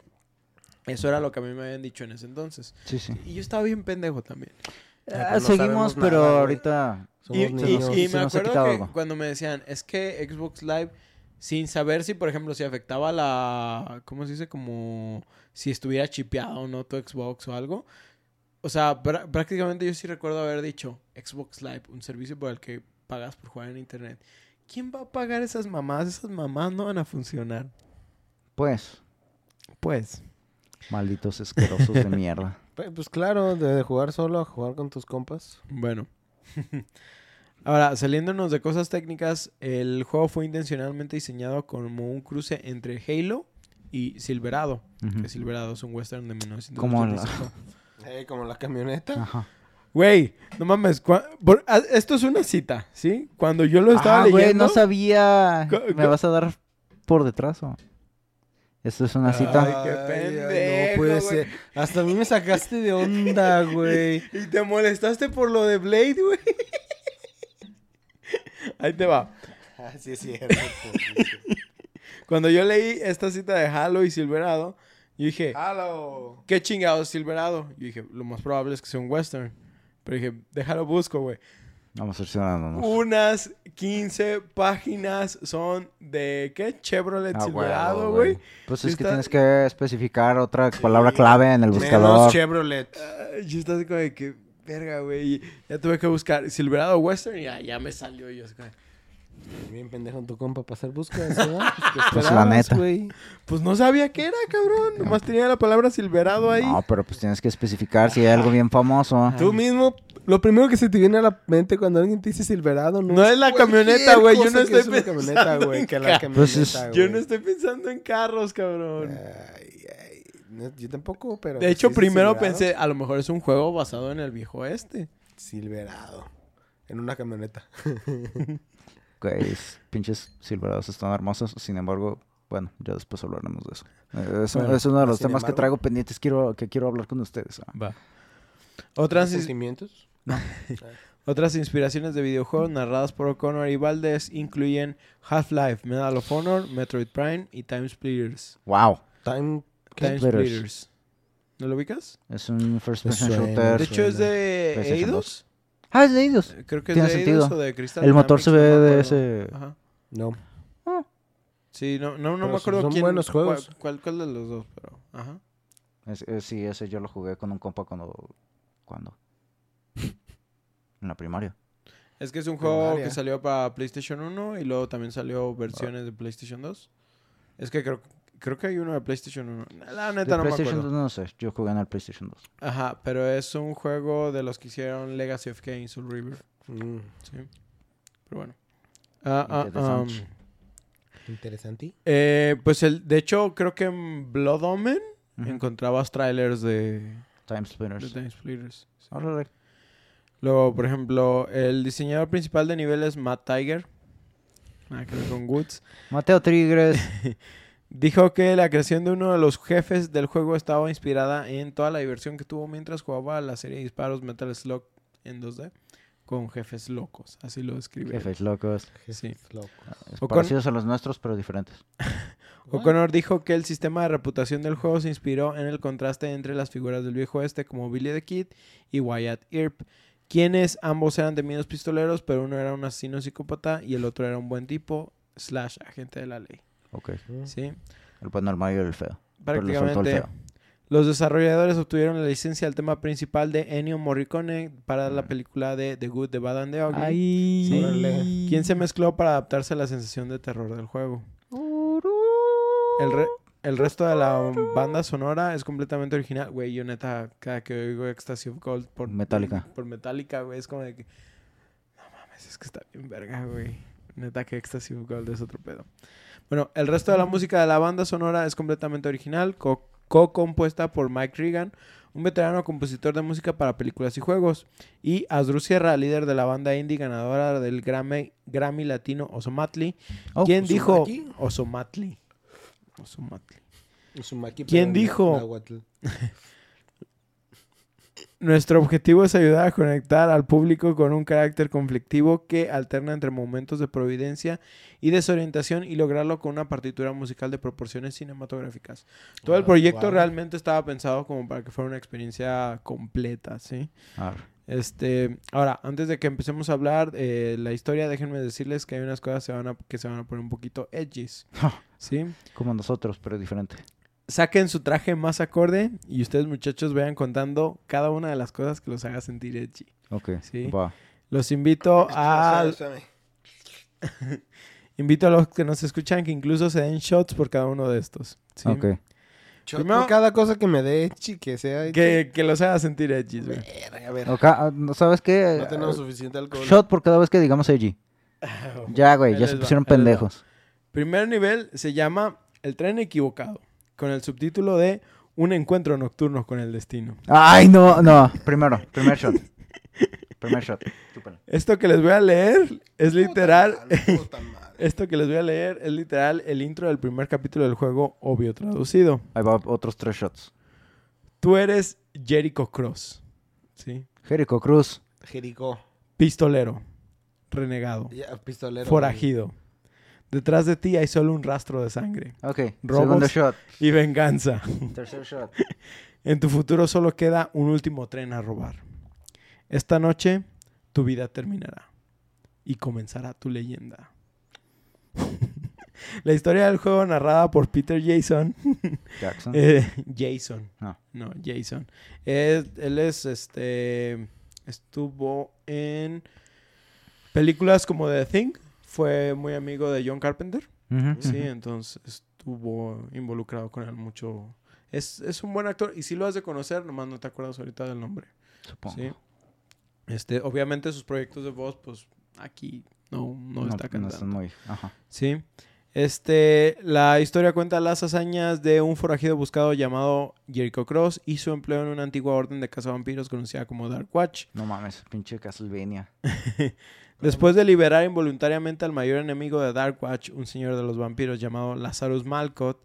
eso era lo que a mí me habían dicho en ese entonces. Sí, sí. Y yo estaba bien pendejo también. Ah, pues no seguimos, pero nada, ahorita... Somos Y, y- niños. y se me nos ha acuerdo que algo. cuando me decían, es que Xbox Live, sin saber si, por ejemplo, si afectaba la, ¿cómo se dice? Como si estuviera chipeado o no tu Xbox o algo. O sea, prá- prácticamente yo sí recuerdo haber dicho Xbox Live, un servicio por el que pagas por jugar en internet. ¿Quién va a pagar esas mamás? Esas mamás no van a funcionar. Pues, Pues. Malditos asquerosos de mierda. Pues claro, de, de jugar solo a jugar con tus compas. Bueno. Ahora, saliéndonos de cosas técnicas, el juego fue intencionalmente diseñado como un cruce entre Halo y Silverado. Que Silverado es un western de Como la- 1985. Eh, como la camioneta. Ajá. Güey, no mames. por- esto es una cita, ¿sí? Cuando yo lo estaba Ah, güey, leyendo... no sabía. ¿Me vas a dar por detrás o? Esto es una cita. Ay, qué pendejo, no puede ser. Hasta a mí me sacaste de onda, güey. Y te molestaste por lo de Blade, güey. Ahí te va. Ah, sí, es cierto. Cuando yo leí esta cita de Halo y Silverado, yo dije... ¡Halo! ¿Qué chingados Silverado? Yo dije, lo más probable es que sea un western. Pero dije, déjalo busco, güey. Vamos cerciorándonos. Unas 15 páginas son de, ¿qué? Chevrolet Ah, Silverado, güey. Pues es que tienes que especificar otra palabra clave en el Menos buscador. Chevrolet. Ay, Yo estaba así como de que, verga, güey. Ya tuve que buscar Silverado Western y ya, ya me salió. Yo como, Bien pendejo tu compa para hacer búsquedas, ¿verdad? Pues, ¿qué Pues, la neta. pues no sabía qué era, cabrón. Nomás tenía la palabra Silverado ahí. No, pero pues tienes que especificar si hay algo bien famoso. Tú mismo Lo primero que se te viene a la mente cuando alguien te dice Silverado no, No es la camioneta, güey, yo no estoy camioneta, pensando güey, en que la carros. Es- camioneta, Yo no estoy pensando en carros, cabrón. Ay, ay, no, yo tampoco, pero... De pues, hecho, primero Silverado. pensé, a lo mejor es un juego basado en el viejo este. Silverado. En una camioneta. Güey, es- pinches silverados están hermosos. Sin embargo, bueno, ya después hablaremos de eso. Eh, Es, Bueno, es uno de los temas que traigo pendientes quiero, que quiero hablar con ustedes. ah. Va. Otras, ins- Otras inspiraciones de videojuegos narradas por O'Connor y Valdez incluyen Half-Life, Medal of Honor, Metroid Prime y Time Splitters. Wow. Time... Time Splitters. Splitters. ¿No lo ubicas? Es un first person shooter. De hecho, es de Eidos. Ah, es de ellos. Creo que es de sentido. Eidos o de Crystal El motor se ve no de ese. Ajá. No. Sí, no, no, me acuerdo son quién. buenos cuál- juegos. Cuál, cuál de los dos, pero. Ajá. Es- eh, sí, ese yo lo jugué con un compa cuando. ¿Cuándo? En la primaria. Es que es un juego Primaria. que salió para PlayStation 1 y luego también salió versiones de PlayStation 2. Es que creo, creo que hay uno de PlayStation 1. La De neta no me PlayStation acuerdo. 2 no sé. Yo jugué en el PlayStation 2. Ajá, pero es un juego de los que hicieron Legacy of Kain, Soul River. Mm, Sí. Pero bueno. Ah, ah, Interesante. um, interesante. eh, pues el, de hecho, creo que en Blood Omen encontrabas trailers de, Time de Splitters. Time Splitters. Sí. Luego, por ejemplo, el diseñador principal de nivel es Matt Tiger. Nada que ver con Woods. Mateo Tigres. Dijo que la creación de uno de los jefes del juego estaba inspirada en toda la diversión que tuvo mientras jugaba la serie de disparos Metal Slug en 2D con jefes locos, así lo describe. Jefes locos. Sí. Loco. Es O con- Parecidos a los nuestros, pero diferentes. O'Connor dijo que el sistema de reputación del juego se inspiró en el contraste entre las figuras del viejo este como Billy the Kid y Wyatt Earp, quienes ambos eran temidos pistoleros, pero uno era un asesino psicópata y el otro era un buen tipo slash agente de la ley. Ok. ¿Sí? El el malo y el feo. Prácticamente feo. los desarrolladores obtuvieron la licencia al tema principal de Ennio Morricone para la Mm. película de The Good, The Bad and The Ugly, Ay. Sí. Quien se mezcló para adaptarse a la sensación de terror del juego. El, re- el resto de la banda sonora es completamente original. Güey, yo neta, cada que oigo Ecstasy of Gold por Metallica. Por Metallica, güey, es como de que. No mames, es que está bien verga, güey. Neta que Ecstasy of Gold es otro pedo. Bueno, el resto de la música de la banda sonora es completamente original, co- co-compuesta por Mike Regan, un veterano compositor de música para películas y juegos, y Asdru Sierra, líder de la banda indie ganadora del Grammy, Grammy Latino Osomatli, Oh, quien dijo. Osomatli. ¿Quién dijo? Nuestro objetivo es ayudar a conectar al público con un carácter conflictivo que alterna entre momentos de providencia y desorientación y lograrlo con una partitura musical de proporciones cinematográficas. Todo el Ah, proyecto wow. realmente estaba pensado como para que fuera una experiencia completa, ¿sí? Este, ahora, antes de que empecemos a hablar eh, la historia, déjenme decirles que hay unas cosas se van a- que se van a poner un poquito edgys, ¿sí? Como nosotros, pero diferente. Saquen su traje más acorde y ustedes muchachos vayan contando cada una de las cosas que los haga sentir edgy. Ok. Sí. Va. Los invito a invito a los que nos escuchan que incluso se den shots por cada uno de estos. ¿sí? Ok. Shot Primero- por cada cosa que me dé, chi, que sea... Que, que los haga sentir edgy, güey. A ver, Ok, ah, ¿no ¿Sabes qué? no tenemos suficiente alcohol. Shot por cada vez que digamos Eiji. Ya, güey, ya se pusieron pendejos. Primer nivel se llama El tren equivocado, con el subtítulo de Un encuentro nocturno con el destino. Ay, no, no. Primero, primer shot. Primer shot. Esto que les voy a leer es literal. Puta puta. Esto que les voy a leer es literal el intro del primer capítulo del juego, obvio traducido. Ahí va otros tres shots. Tú eres Jericho Cross, ¿sí? Jericho Cruz. Jericó. Pistolero, renegado, Ya, pistolero. forajido. Detrás de ti hay solo un rastro de sangre Ok. Robos. Segundo shot. y venganza. Tercer shot. En tu futuro solo queda un último tren a robar. Esta noche tu vida terminará y comenzará tu leyenda. La historia del juego narrada por Peter Jason. Jackson. eh, Jason. No. No, Jason. Es- él es este. Estuvo en películas como The Thing. Fue muy amigo de John Carpenter. Sí, entonces estuvo involucrado con él mucho. Es, es un buen actor y si lo has de conocer, nomás no te acuerdas ahorita del nombre. Supongo. Sí. Este, obviamente sus proyectos de voz, pues aquí no, no, está no cantando. están muy... Ajá. Sí. Este, la historia cuenta las hazañas de un forajido buscado llamado Jericho Cross y su empleo en una antigua orden de cazavampiros conocida como Dark Watch. No mames, pinche Castlevania. Después de liberar involuntariamente al mayor enemigo de Dark Watch, un señor de los vampiros llamado Lazarus Malcott,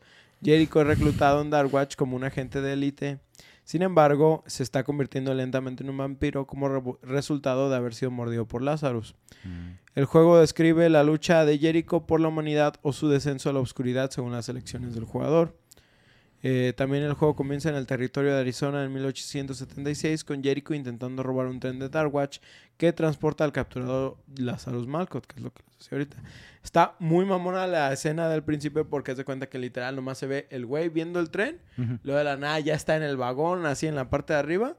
Jericho es reclutado en Dark Watch como un agente de élite. Sin embargo, se está convirtiendo lentamente en un vampiro como re- resultado de haber sido mordido por Lazarus. Mm. El juego describe la lucha de Jericho por la humanidad o su descenso a la oscuridad según las elecciones del jugador. Eh, también el juego comienza en el territorio de Arizona en 1876 con Jericho intentando robar un tren de Darkwatch que transporta al capturado Lazarus Malcott, que es lo que les decía ahorita. Está muy mamona la escena del principio porque es de cuenta que literal nomás se ve el güey viendo el tren. Luego de la nada ya está en el vagón, así en la parte de arriba.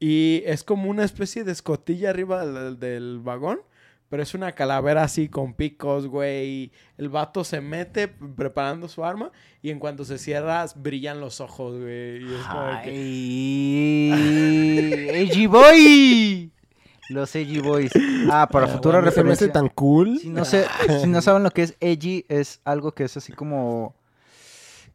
Y es como una especie de escotilla arriba del, del vagón. Pero es una calavera así con picos, güey. El vato se mete preparando su arma. Y en cuanto se cierra, brillan los ojos, güey. Y es como que- ¡Ay! ¡Edgy Boy! Los Edgy Boys. Ah, para Ah, futura hace referencia. tan cool. Si no, sé, si no saben lo que es edgy, es algo que es así como...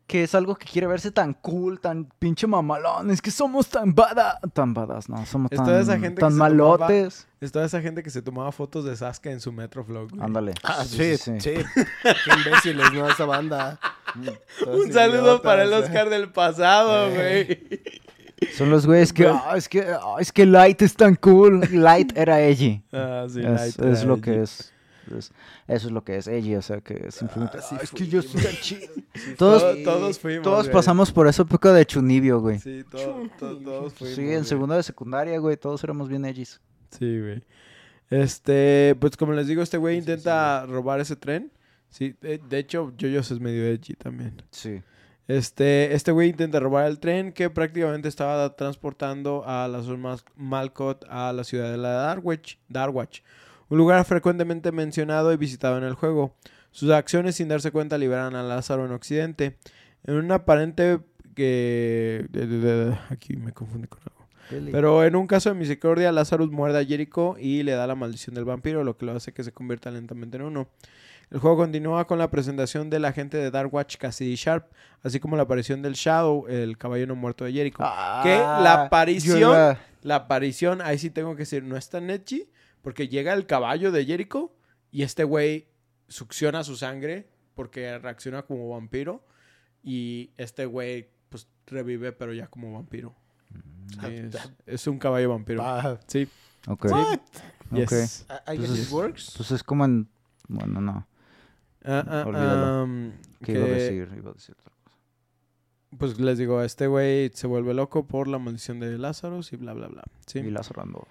Que es algo que quiere verse tan cool, tan pinche mamalón. Es que somos tan bada... Tan badas, no. Somos Es tan, toda esa gente que tan malotes. Es toda esa gente que se tomaba fotos de Sasuke en su Metroflog. Ándale. Ah, Sí, sí, sí, sí. Qué imbéciles, ¿no? Esa banda. Un saludo para el Oscar del pasado, Eh. güey. Son los güeyes que... "Ah, es que... ah, es que Light es tan cool. Light era edgy. Ah, sí, es, Light es era lo que es, es- Eso es lo que es edgy. O sea, que simplemente... Ah, sí "Ah, es que yo soy tan chido". Todos, Todo- todos fuimos. todos güey. pasamos por esa época de chunibio, güey. Sí, todo- to- todos fuimos. Sí, en güey. segundo de secundaria, güey, todos éramos bien edgys. Sí, güey. Este, pues como les digo, este güey Sí, sí, intenta robar ese tren. Sí, de, de hecho, Yoyos es medio edgy también. Sí. Este, este güey intenta robar el tren que prácticamente estaba transportando a las Mal Malcott a la ciudad de la Darwich, Darwatch, un lugar frecuentemente mencionado y visitado en el juego. Sus acciones sin darse cuenta liberan a Lázaro en Occidente. En un aparente que... Aquí me confundí con algo. Pero en un caso de misericordia, Lazarus muerde a Jericho y le da la maldición del vampiro, lo que lo hace que se convierta lentamente en uno. El juego continúa con la presentación del agente de Dark Watch Cassidy Sharp, así como la aparición del Shadow, el caballo no muerto de Jericho. que la aparición- yo iba- La aparición, ahí sí tengo que decir, no es tan edgy, porque llega el caballo de Jericho y este güey succiona su sangre porque reacciona como vampiro y este güey pues revive pero ya como vampiro. Sí, es, es un caballo vampiro. Ah, Sí, Ok. What? yes. I- I Pues guess es- it works. Pues es como en... Bueno, no. Ah, ah, Olvídalo. am, ¿Qué iba a que, decir? Iba a decir otra cosa. Pues les digo, este güey se vuelve loco por la maldición de Lázaro y bla, bla, bla. Sí. Y Lázaro andó.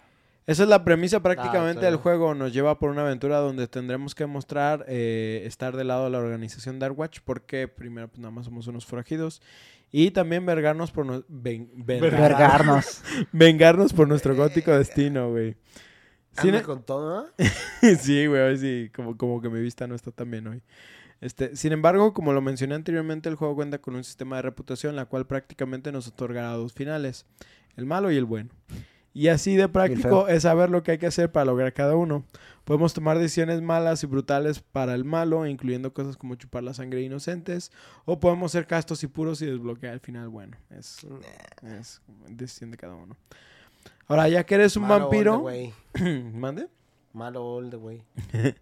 Esa es la premisa prácticamente claro. del juego. Nos lleva por una aventura donde tendremos que mostrar eh, estar del lado de la organización Darkwatch porque primero pues nada más somos unos forajidos y también vergarnos por no- ven- vengar- Vergarnos. vengarnos por nuestro gótico destino, güey. Sin- Anda con todo, ¿no? sí, güey, hoy sí, como, como que mi vista no está tan bien hoy. Este, sin embargo, como lo mencioné anteriormente, el juego cuenta con un sistema de reputación, la cual prácticamente nos otorgará dos finales, el malo y el bueno. Y así de práctico es saber lo que hay que hacer para lograr cada uno. Podemos tomar decisiones malas y brutales para el malo, incluyendo cosas como chupar la sangre de inocentes, o podemos ser castos y puros y desbloquear el final bueno. Es, es decisión de cada uno. Ahora, ya que eres un Malo all the vampiro, way. mande. Malo all the way.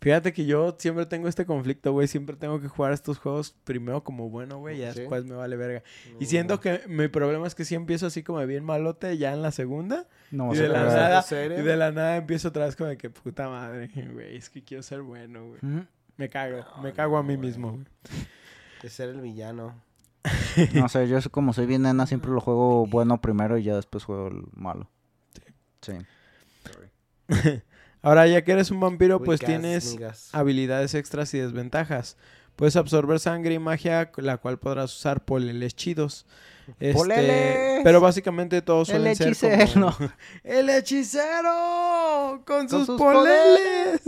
Fíjate que yo siempre tengo este conflicto, güey. Siempre tengo que jugar estos juegos primero como bueno, güey. Ya Sí. después me vale verga. Y siento que mi problema es que si empiezo así como bien malote ya en la segunda. No, Y de la nada-. Y de la nada empiezo otra vez como de que puta madre, güey. Es que quiero ser bueno, güey. Me cago. Me cago a mí mismo, güey. De ser el villano. No sé, yo como soy bien nena, siempre lo juego bueno primero y ya después juego el malo. Sí. Ahora, ya que eres un vampiro, pues tienes habilidades extras y desventajas. Puedes absorber sangre y magia, la cual podrás usar poleles chidos. Este, ¡Poleles! pero básicamente todos El suelen ser hechicero. como- ¡El hechicero! ¡Con, sus, sus poleles!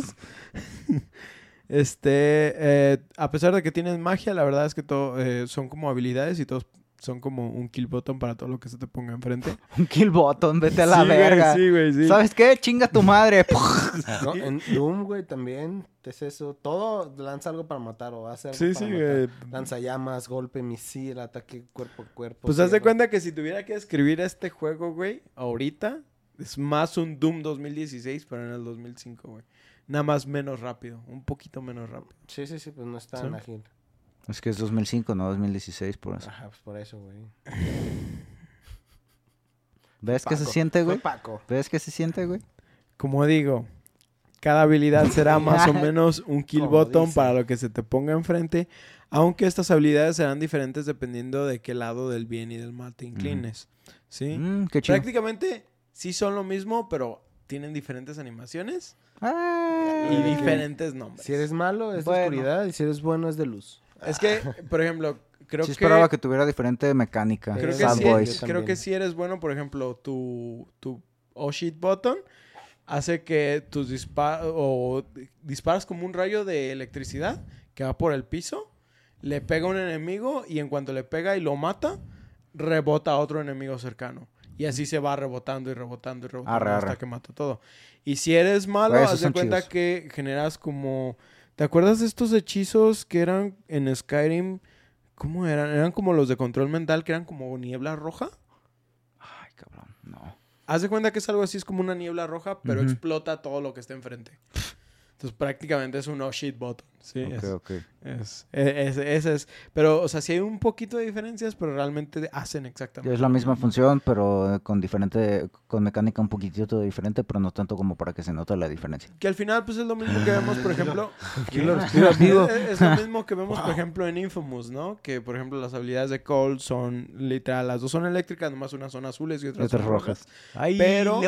este, eh, a pesar de que tienes magia, la verdad es que todo, eh, son como habilidades y todos son como un kill button para todo lo que se te ponga enfrente. Un kill button, vete a la Sí, güey, verga. sí, güey, sí. ¿Sabes qué? Chinga tu madre. No, en Doom, güey, también es eso. Todo lanza algo para matar o hace algo Sí, para sí, matar. güey. Lanzallamas, golpe, misil, ataque cuerpo a cuerpo. Pues haz de cuenta que si tuviera que escribir este juego, güey, ahorita, es más un Doom 2016, pero en el 2005, güey. Nada más menos rápido, un poquito menos rápido. Sí, sí, sí, pues no es tan Sí. ágil. Es que es 2005, no 2016, por eso. Ajá, pues por eso, güey. ¿Ves que se Paco. siente, güey? Paco. ¿Ves que se siente, güey? Como digo, cada habilidad será más o menos un kill Como button dice. para lo que se te ponga enfrente, aunque estas habilidades serán diferentes dependiendo de qué lado del bien y del mal te inclines. ¿Sí? Mm, qué chido. Prácticamente sí son lo mismo, pero tienen diferentes animaciones Ah, y diferentes nombres. Si eres malo es Bueno. de oscuridad y si eres bueno es de luz. Es que, por ejemplo, creo sí que... esperaba que tuviera diferente mecánica. Creo que, Sad si, Boys. es- Yo creo que si eres bueno, por ejemplo, tu, tu oh shit button hace que tus disparos o disparas como un rayo de electricidad que va por el piso, le pega a un enemigo y en cuanto le pega y lo mata, rebota a otro enemigo cercano. Y así se va rebotando y rebotando y rebotando Arre, hasta arre. que mata todo. Y si eres malo, haz de cuenta chidos. que generas como... ¿Te acuerdas de estos hechizos que eran en Skyrim? ¿Cómo eran? Eran como los de control mental, que eran como niebla roja. Ay, cabrón, no. Haz de cuenta que es algo así, es como una niebla roja, pero explota todo lo que está enfrente. Entonces prácticamente es un oh shit button. Sí, ok, es, ok. es, es- ese es. Pero, o sea, sí hay un poquito de diferencias, pero realmente hacen exactamente. Es la misma función, pero eh, con diferente, con mecánica un poquitito diferente, pero no tanto como para que se note la diferencia. Que al final, pues es lo mismo que vemos, por ejemplo. Lo Es, es lo mismo que vemos, por ejemplo, en Infamous, ¿no? Que, por ejemplo, las habilidades de Cole son literal, las dos son eléctricas, nomás unas son azules y otras, son rojas. rojas. Ay, Pero-.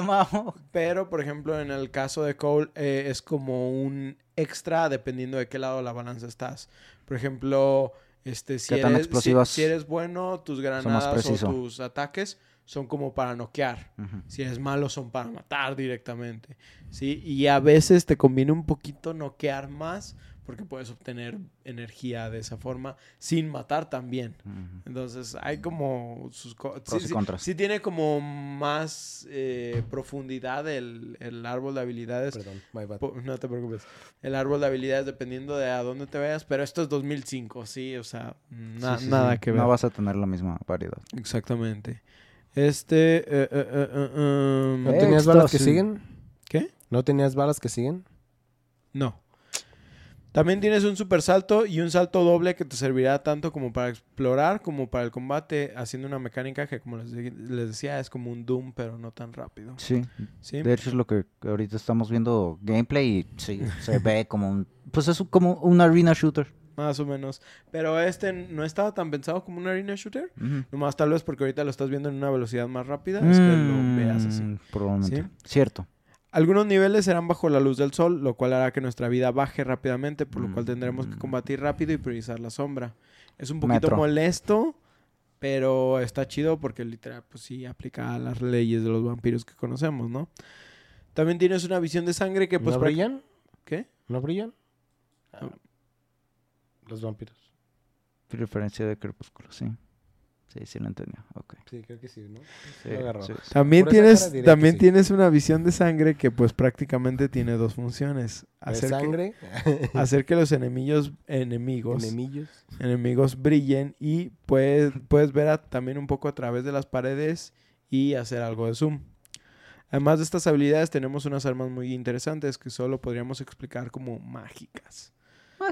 Pero, por ejemplo, en el caso de Cole, eh, es como un extra dependiendo de qué lado de la balanza estás. Por ejemplo, este, si, ¿Qué tan eres, si- eres bueno, tus granadas o tus ataques son como para noquear. Si eres malo, son para matar directamente. ¿sí? Y a veces te conviene un poquito noquear más porque puedes obtener energía de esa forma sin matar también. Entonces hay como sus co- Pros sí, y sí- contras. sí tiene como más eh, profundidad el, el árbol de habilidades. Perdón, my bad. No te preocupes. El árbol de habilidades dependiendo de a dónde te vayas, pero esto es 2005, sí, o sea, na- Sí, sí, nada sí. que ver. No vas a tener la misma variedad. Exactamente. Este... eh, eh, eh, eh, um, ¿No tenías balas que siguen? ¿Qué? ¿No tenías balas que siguen? No. También tienes un super salto y un salto doble que te servirá tanto como para explorar como para el combate, haciendo una mecánica que, como les, de- les decía, es como un Doom, pero no tan rápido. Sí, ¿Sí? de hecho es lo que ahorita estamos viendo gameplay y sí, se ve como un... Pues es como un arena shooter. Más o menos. Pero este no estaba tan pensado como un arena shooter. Ujú. Nomás tal vez porque ahorita lo estás viendo en una velocidad más rápida, es que lo veas así. Mm, Probablemente. ¿Sí? Cierto. Algunos niveles serán bajo la luz del sol, lo cual hará que nuestra vida baje rápidamente, por lo cual Mm. tendremos que combatir rápido y priorizar la sombra. Es un poquito Metro. molesto, pero está chido porque literal, pues sí, aplica a las leyes de los vampiros que conocemos, ¿no? También tienes una visión de sangre que pues... ¿No brillan? ¿Qué? ¿No brillan? Ah. Los vampiros. Referencia de Crepúsculo, sí. Sí, sí lo entendí. Ok. Sí, creo que sí, ¿no? Sí, Lo agarró. sí, sí. También Por tienes, que también sí. tienes una visión de sangre que pues prácticamente tiene dos funciones. ¿De Hacer que, sangre? hacer que los enemigos, enemigos, ¿Enemillos? enemigos brillen y puedes, puedes ver a- también un poco a través de las paredes y hacer algo de zoom. Además de estas habilidades tenemos unas armas muy interesantes que solo podríamos explicar como mágicas.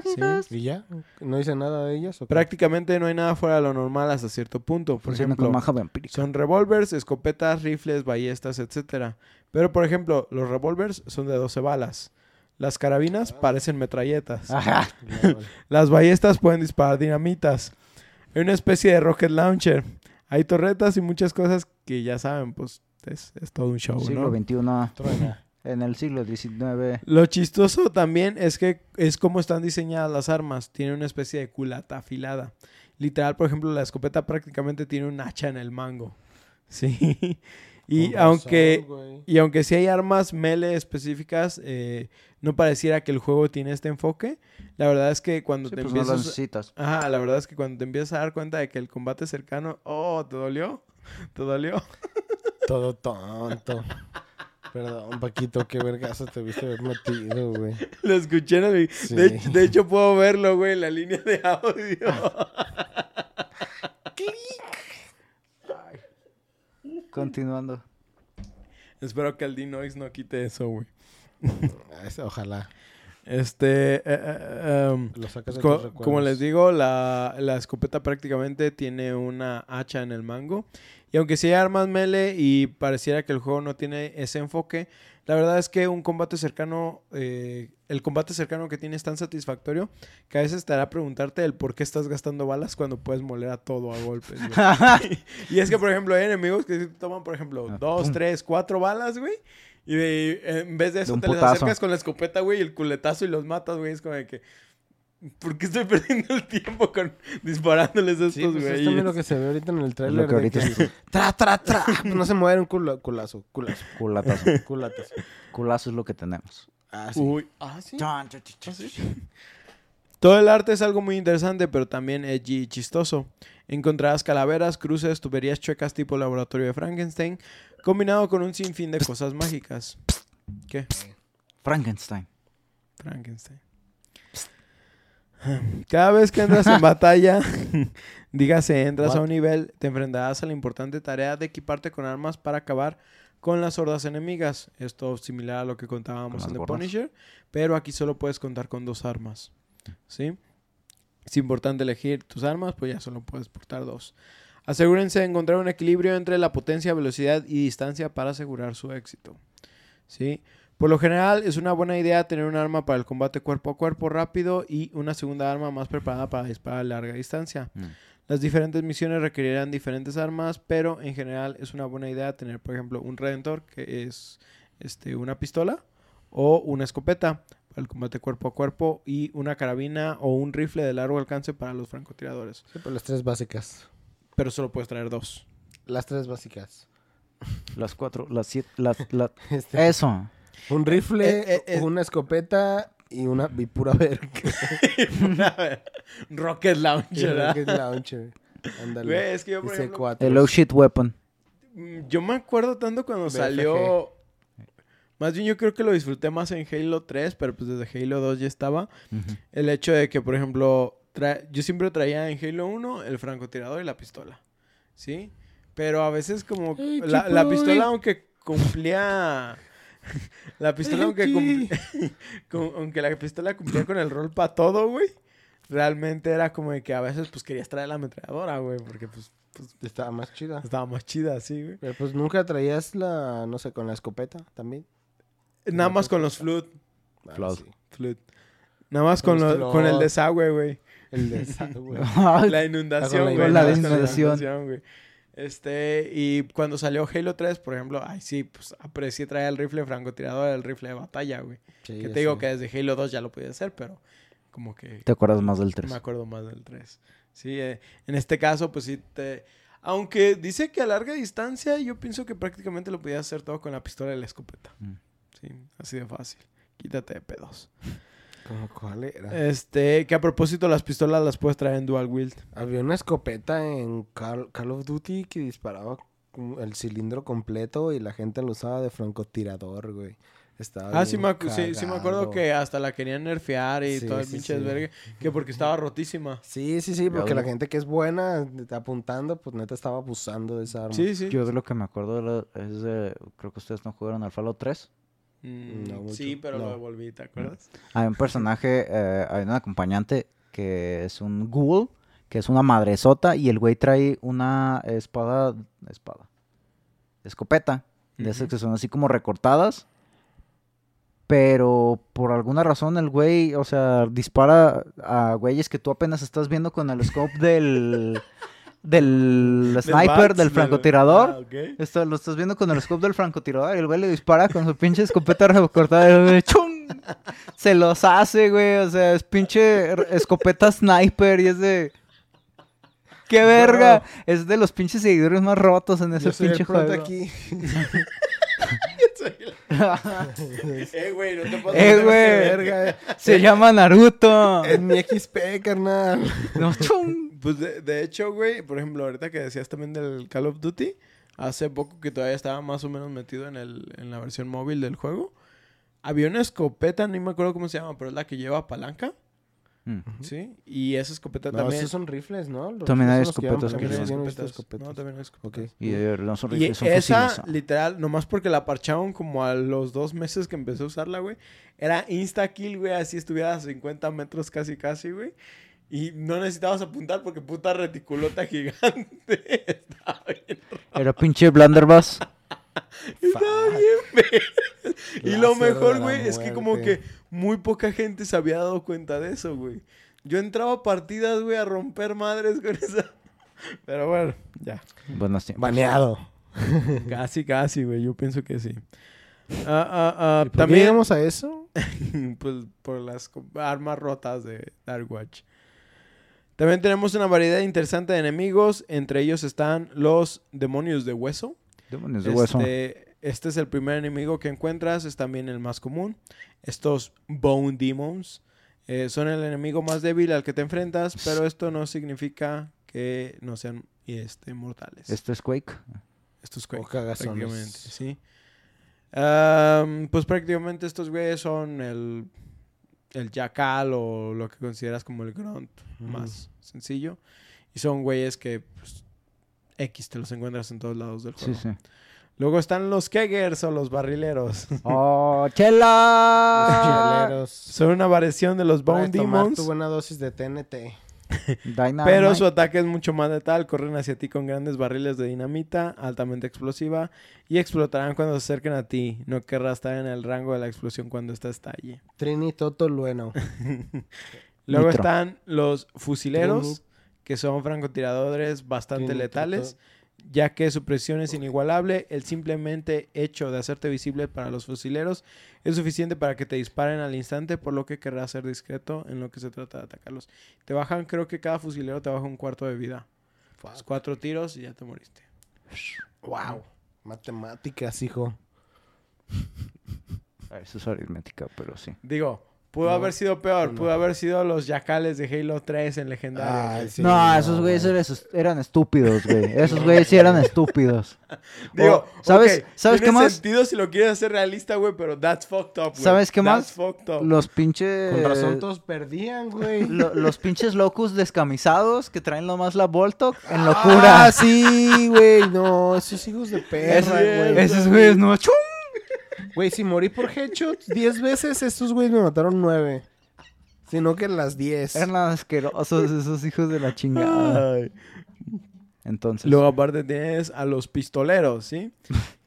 ¿Sí? ¿Y ya? ¿No dice nada de ellas? Prácticamente no hay nada fuera de lo normal hasta cierto punto. Por Funciona ejemplo, son revólveres, escopetas, rifles, ballestas, etcétera. Pero por ejemplo, los revólveres son de 12 balas. Las carabinas parecen metralletas. Ajá. Las ballestas pueden disparar dinamitas. Hay una especie de rocket launcher. Hay torretas y muchas cosas que ya saben, pues es, es todo un show, siglo ¿no? XXI. Truena. En el siglo XIX. Lo chistoso también es que es como están diseñadas las armas. Tiene una especie de culata afilada. Literal, por ejemplo, la escopeta prácticamente tiene un hacha en el mango. Sí. Y aunque, y aunque sí hay armas melee específicas, eh, no pareciera que el juego tiene este enfoque. La verdad es que cuando Sí, te pues no empiezas... necesitas. Ajá, la verdad es que cuando te empiezas a dar cuenta de que el combate cercano... Oh, ¿te dolió? ¿Te dolió? Todo tonto. Perdón, Paquito, qué vergazo te viste haber metido, güey. Lo escuché en el... Sí. De, de hecho, puedo verlo, güey, en la línea de audio. Continuando. Espero que el D-Noise no quite eso, güey. Ah, Ojalá. Este... eh, eh, em, Lo sacas de Co- tus recuerdos. como les digo, la, la escopeta prácticamente tiene una hacha en el mango. Y aunque sí hay armas melee y pareciera que el juego no tiene ese enfoque, la verdad es que un combate cercano, eh, el combate cercano que tiene es tan satisfactorio que a veces te hará preguntarte el por qué estás gastando balas cuando puedes moler a todo a golpes. güey. y es que, por ejemplo, hay enemigos que toman, por ejemplo, Ah, dos, pum. tres, cuatro balas, güey. Y de- en vez de eso te les acercas con la escopeta, güey, y el culetazo y los matas, güey. Es como de que... ¿Por qué estoy perdiendo el tiempo con disparándoles a estos, Sí, pues es güey? también lo que se ve ahorita en el trailer. que ahorita que tra, tra, tra. Pues no se muere un culo- culazo, culazo, Culatazo. culatas. Culazo es lo que tenemos. Ah, sí. Uy, ah, sí. ¿Ah, sí? Todo el arte es algo muy interesante, pero también edgy y chistoso. Encontrarás calaveras, cruces, tuberías chuecas tipo laboratorio de Frankenstein, combinado con un sinfín de cosas mágicas. ¿Qué? Frankenstein. Frankenstein. Cada vez que entras en batalla, dígase, entras a un nivel, te enfrentarás a la importante tarea de equiparte con armas para acabar con las hordas enemigas. Esto similar a lo que contábamos Con en The. Punisher, pero aquí solo puedes contar con dos armas. ¿Sí? Es importante elegir tus armas, pues ya solo puedes portar dos. Asegúrense de encontrar un equilibrio entre la potencia, velocidad y distancia para asegurar su éxito. ¿Sí? Por lo general es una buena idea tener un arma para el combate cuerpo a cuerpo rápido y una segunda arma más preparada para disparar a larga distancia. Mm. Las diferentes misiones requerirán diferentes armas, pero en general es una buena idea tener, por ejemplo, un redentor que es este, una pistola o una escopeta para el combate cuerpo a cuerpo y una carabina o un rifle de largo alcance para los francotiradores. Sí, pues las tres básicas. Pero solo puedes traer dos. Las tres básicas. Las cuatro, las siete, las, las... Este, Eso. Un rifle, Eh, eh, eh. una escopeta y una y pura verga. Rocket Launcher, ¿verdad? Rocket launcher. Ándale. Güey, es que yo, por ejemplo, C4. El low shit weapon. Mm, Yo me acuerdo tanto cuando BFG. salió. Más bien yo creo que lo disfruté más en Halo 3, pero pues desde Halo 2 ya estaba. El hecho de que, por ejemplo, tra- yo siempre traía en Halo 1 el francotirador y la pistola. ¿Sí? Pero a veces como la, pistola aunque cumplía... la pistola aunque cumplía... con- aunque la pistola cumplía con el rol para todo, güey. Realmente era como de que a veces pues querías traer la ametralladora, güey. Porque pues, pues Estaba más chida. estaba más chida así, güey. Pero pues nunca traías la, no sé, con la escopeta también. Nada No, más con los flut. Ah, Flood. sí. flut. Nada más con, Con los lo- con el desagüe, güey. El de esa, güey. La inundación, la güey. la inundación. güey. Este, y cuando salió Halo 3, por ejemplo, ay, sí, pues aprecié traer el rifle francotirador, el rifle de batalla, güey. Sí, que te digo que desde Halo 2 ya lo podía hacer, pero como que ¿Te acuerdas más del 3? me acuerdo más del 3. Sí, eh, en este caso, pues sí te... Aunque dice que a larga distancia, yo pienso que prácticamente lo podías hacer todo con la pistola y la escopeta. Mm. Sí, así de fácil. Quítate de pedos. ¿Cómo cuál era? Este, que a propósito las pistolas las puedes traer en dual wield. Había una escopeta en Call, Call of Duty que disparaba el cilindro completo y la gente lo usaba de francotirador, güey. Estaba Ah, sí me, sí, sí me acuerdo que hasta la querían nerfear y Sí, todo el sí, pinche sí. desvergue. Que porque estaba rotísima. Sí, sí, sí, porque la gente que es buena apuntando, pues neta estaba abusando de esa arma. Sí, sí. Yo de lo que me acuerdo de la- es de... Creo que ustedes no jugaron al Fallout 3. Mm, No mucho. sí, pero No. lo devolví, ¿te acuerdas? Hay un personaje, eh, hay un acompañante que es un ghoul, que es una madresota y el güey trae una espada, espada, escopeta, de esas que son así como recortadas. Pero por alguna razón el güey, o sea, dispara a güeyes que tú apenas estás viendo con el scope del, del sniper, del francotirador. Ah. Esto lo estás viendo con el scope del francotirador y el güey le dispara con su pinche escopeta recortada y el ¡chum! Se los hace, güey. O sea, es pinche escopeta sniper y es de. ¡Qué verga! Es de los pinches seguidores más rotos en ese Yo soy el pinche prota juego. aquí. eh, güey, no te puedo Eh, güey. Verga, eh. Se llama Naruto. Es mi XP, carnal. No, chum. Pues de, de hecho, güey, por ejemplo, ahorita que decías también del Call of Duty, hace poco que todavía estaba más o menos metido en, el, en la versión móvil del juego, había una escopeta, no me acuerdo cómo se llama, pero es la que lleva palanca, Mm. ¿sí? Y esa escopeta No, también... esos son rifles, ¿no? Los También hay escopetas que también hay son escopetas. escopetas. No, también hay escopetas. Ok. Y eh, no son Y rifles, son esa, fusiles. literal, nomás porque la parcharon como a los dos meses que empecé a usarla, güey. Era insta-kill, güey, así estuviera a 50 metros casi, casi, güey. Y no necesitabas apuntar porque puta reticulota gigante. Estaba bien. Era pinche Blunderbuss. Estaba bien, güey. Y lo mejor, güey, es que como que muy poca gente se había dado cuenta de eso, güey. Yo entraba a partidas, güey, a romper madres con esa. Pero bueno, ya. Buenos tiempos. Baneado. Casi, casi, güey. Yo pienso que sí. Ah, ah, ah, ¿Y por qué también, llegamos a eso? pues, por las armas rotas de Dark Watch. También tenemos una variedad interesante de enemigos. Entre ellos están los demonios de hueso. Demonios de hueso. Este, es el primer enemigo que encuentras. Es también el más común. Estos Bone Demons eh, son el enemigo más débil al que te enfrentas. Pero esto no significa que no sean este, mortales. Esto es Quake. Estos O Quake, cagazones. prácticamente, sí. Pues prácticamente estos güeyes son el, el Jackal o lo que consideras como el Grunt más sencillo. Y son güeyes que pues, X te los encuentras en todos lados del Sí, juego. sí. Luego están los Keggers o los barrileros. ¡Oh, chela! Cheleros. son una variación de los Bone Demons. tu buena dosis de TNT. Dynamite. Pero su ataque es mucho más letal. Corren hacia ti con grandes barriles de dinamita, altamente explosiva, y explotarán cuando se acerquen a ti. No querrás estar en el rango de la explosión cuando esta estalle. Trini Toto Lueno. Luego Nitro. están los fusileros, Trini- que son francotiradores bastante Trini letales, Toto. Ya que su presión es inigualable. El simplemente hecho de hacerte visible para los fusileros es suficiente para que te disparen al instante, por lo que querrás ser discreto en lo que se trata de atacarlos. Te bajan, creo que cada fusilero te baja un cuarto de vida. Pues cuatro tiros y ya te moriste. Wow. Matemáticas, hijo. Ah, Eso es aritmética, pero sí. Digo, pudo No, haber sido peor. no. Pudo haber sido los yacales de Halo 3 en legendario. Sí, no, esos güeyes güey. eran, eran estúpidos, güey. Esos güeyes sí eran estúpidos. Digo, ¿sabes- ok, sabes qué tiene más? sentido si lo quieres hacer realista, güey, pero that's fucked up, güey. ¿Sabes qué That's más? fucked up. Los pinches... Con razón todos perdían, güey. lo- los pinches locos descamisados que traen nomás la Voltok en locura. Ah, sí, güey. No, esos hijos de perra, Es güey. Esos güeyes no... ¡Chum! Güey, si morí por headshots 10 veces, estos güeyes me mataron 9. Sino que las 10. Eran asquerosos esos hijos de la chingada. Ay. Entonces... Luego aparte tienes a los pistoleros, ¿sí?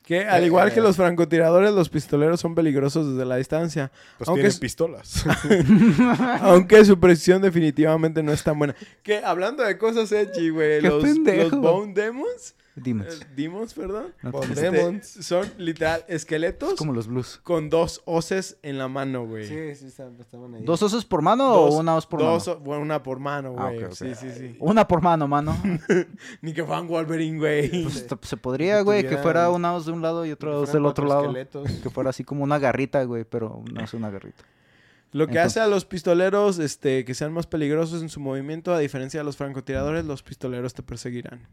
Que al igual que los francotiradores, los pistoleros son peligrosos desde la distancia. Pues Aunque tienen es- pistolas. Aunque su precisión definitivamente no es tan buena. Que hablando de cosas edgy, güey. Los, los Bone Demons. Dime. eh, Demons, perdón. No Bone este, Demons. son literal esqueletos Es como los blues. con dos hoces en la mano, güey. Sí, sí, estaban ahí. ¿Dos osos por mano Dos- o una os por dos, mano? o- bueno, una por mano, Ah, güey. Sí, sí, sí. Una por mano, mano. Ni que fueran Wolverine, güey. Pues se podría, güey, que fuera una os de un lado y otra Que os del otro lado. esqueletos. Que fuera así como una garrita, güey, pero no es una garrita. Lo que Entonces- hace a los pistoleros este, que sean más peligrosos en su movimiento, a diferencia de los francotiradores, los pistoleros te perseguirán.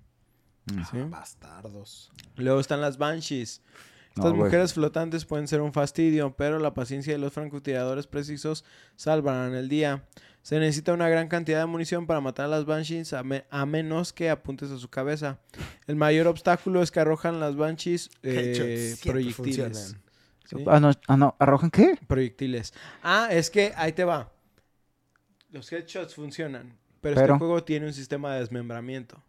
¿Sí? Bastardos. Luego están las Banshees. Estas mujeres flotantes pueden ser un fastidio, pero la paciencia de los francotiradores precisos salvarán el día. Se necesita una gran cantidad de munición para matar a las Banshees, a, me- a menos que apuntes a su cabeza. El mayor obstáculo es que arrojan las Banshees eh, proyectiles. Ah, no, ah, no, ¿arrojan qué? Proyectiles. Ah, es que ahí te va. Los headshots funcionan, pero, Pero- este juego tiene un sistema de desmembramiento.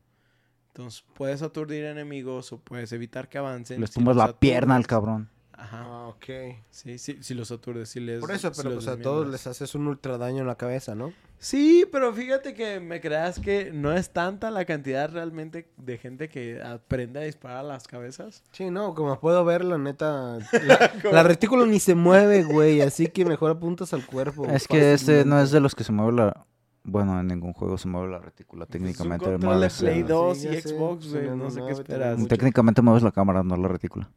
Entonces puedes aturdir enemigos o puedes evitar que avancen. Les tumbas la pierna al cabrón. Ajá. Ah, ok. Sí, sí, si los aturdes, si les. Por eso, si pero pues a todos les haces un ultra daño en la cabeza, ¿no? Sí, pero fíjate que me creas que no es tanta la cantidad realmente de gente que aprende a disparar a las cabezas. Sí, no, como puedo ver, la neta. La, la retícula ni se mueve, güey. Así que mejor apuntas al cuerpo. Es que este no es de los que se mueve la... Bueno, en ningún juego se mueve la retícula. Técnicamente Pues un control de Play eh, 2 Sí, y Xbox, es güey. No sé qué esperas. Técnicamente mueves la cámara, no la retícula.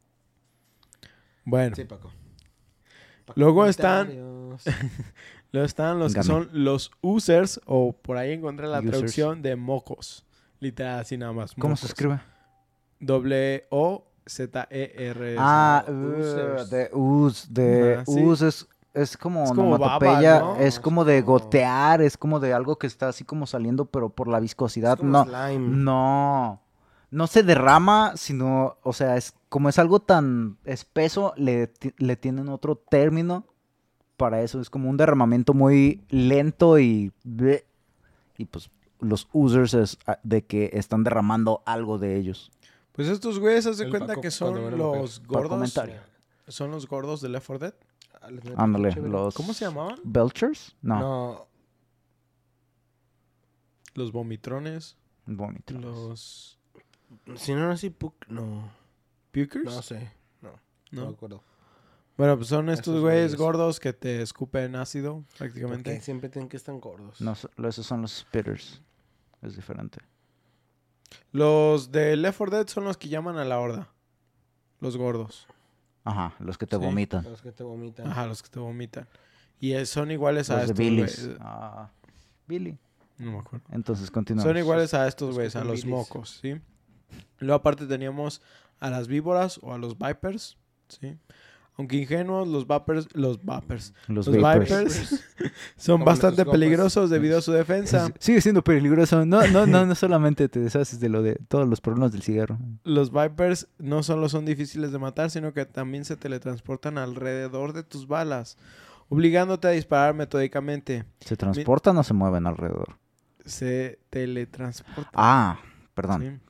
Bueno, Sí, Paco. Luego están- luego están los que son los users, o por ahí encontré la Users. traducción de mocos. Literal, así nada más. ¿Cómo se mocos. escribe? Doble O Z E R. Ah, users. de us, de us es, es como Es como baba, onomatopeya, ¿no? es Es como de gotear, es como de algo que está así como saliendo, pero por la viscosidad, Es como no, slime. no, no se derrama, sino, o sea, es como es algo tan espeso, le, le tienen otro término para eso, es como un derramamiento muy lento y, bleh, y pues los users es ah, de que están derramando algo de ellos. Pues estos güeyes, haz de cuenta Paco que son los gordos. Son los gordos de Left 4 Dead. Ah, Ándale, los... ¿Cómo se llamaban? ¿Belchers? No, No, Los vomitrones. vómitos. Los. si no, no, sí, puc- no, Pukers. no sé, no, no, ¿No? me acuerdo. Bueno, pues son estos güeyes gordos que te escupen ácido, Porque prácticamente. siempre tienen que estar gordos. No, so- esos son los spitters. Es diferente. Los de Left 4 Dead son los que llaman a la horda. Los gordos. Ajá, los que te Sí. vomitan. Los que te vomitan. Ajá, los que te vomitan. Y eh, son iguales a de estos Billys. Ah, Billy. No me acuerdo. Entonces continúa. Son iguales a estos los güeyes, a los Billys. mocos, ¿sí? Luego aparte teníamos a las víboras o a los vipers, ¿sí? Aunque ingenuos, los vipers, los vipers, Los, vipers son bastante peligrosos debido a su defensa. Sigue siendo peligroso. No, no, no, no solamente te deshaces de lo de todos los problemas del cigarro. Los vipers no solo son difíciles de matar, sino que también se teletransportan alrededor de tus balas, obligándote a disparar metódicamente. ¿Se transportan o se mueven alrededor? Se teletransportan. Ah, perdón. ¿sí?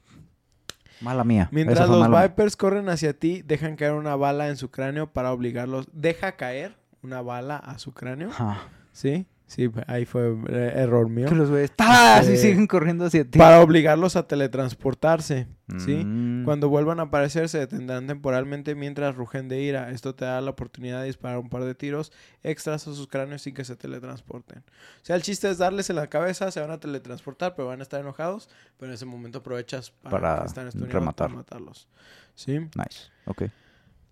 Mala mía. Mientras los mala mía. Vipers corren hacia ti, dejan caer una bala en su cráneo para obligarlos. Deja caer una bala a su cráneo. Ajá. ¿Sí? Sí, ahí fue eh, error mío. Que los güeyes. Este, siguen corriendo hacia ti. Para obligarlos a teletransportarse. ¿Sí? Mm. Cuando vuelvan a aparecer, se detendrán temporalmente mientras rugen de ira. Esto te da la oportunidad de disparar un par de tiros extras a sus cráneos sin que se teletransporten. O sea, el chiste es darles en la cabeza, se van a teletransportar, pero van a estar enojados. Pero en ese momento aprovechas para, Para que están estuneados rematar. para matarlos. ¿Sí? Nice. Ok.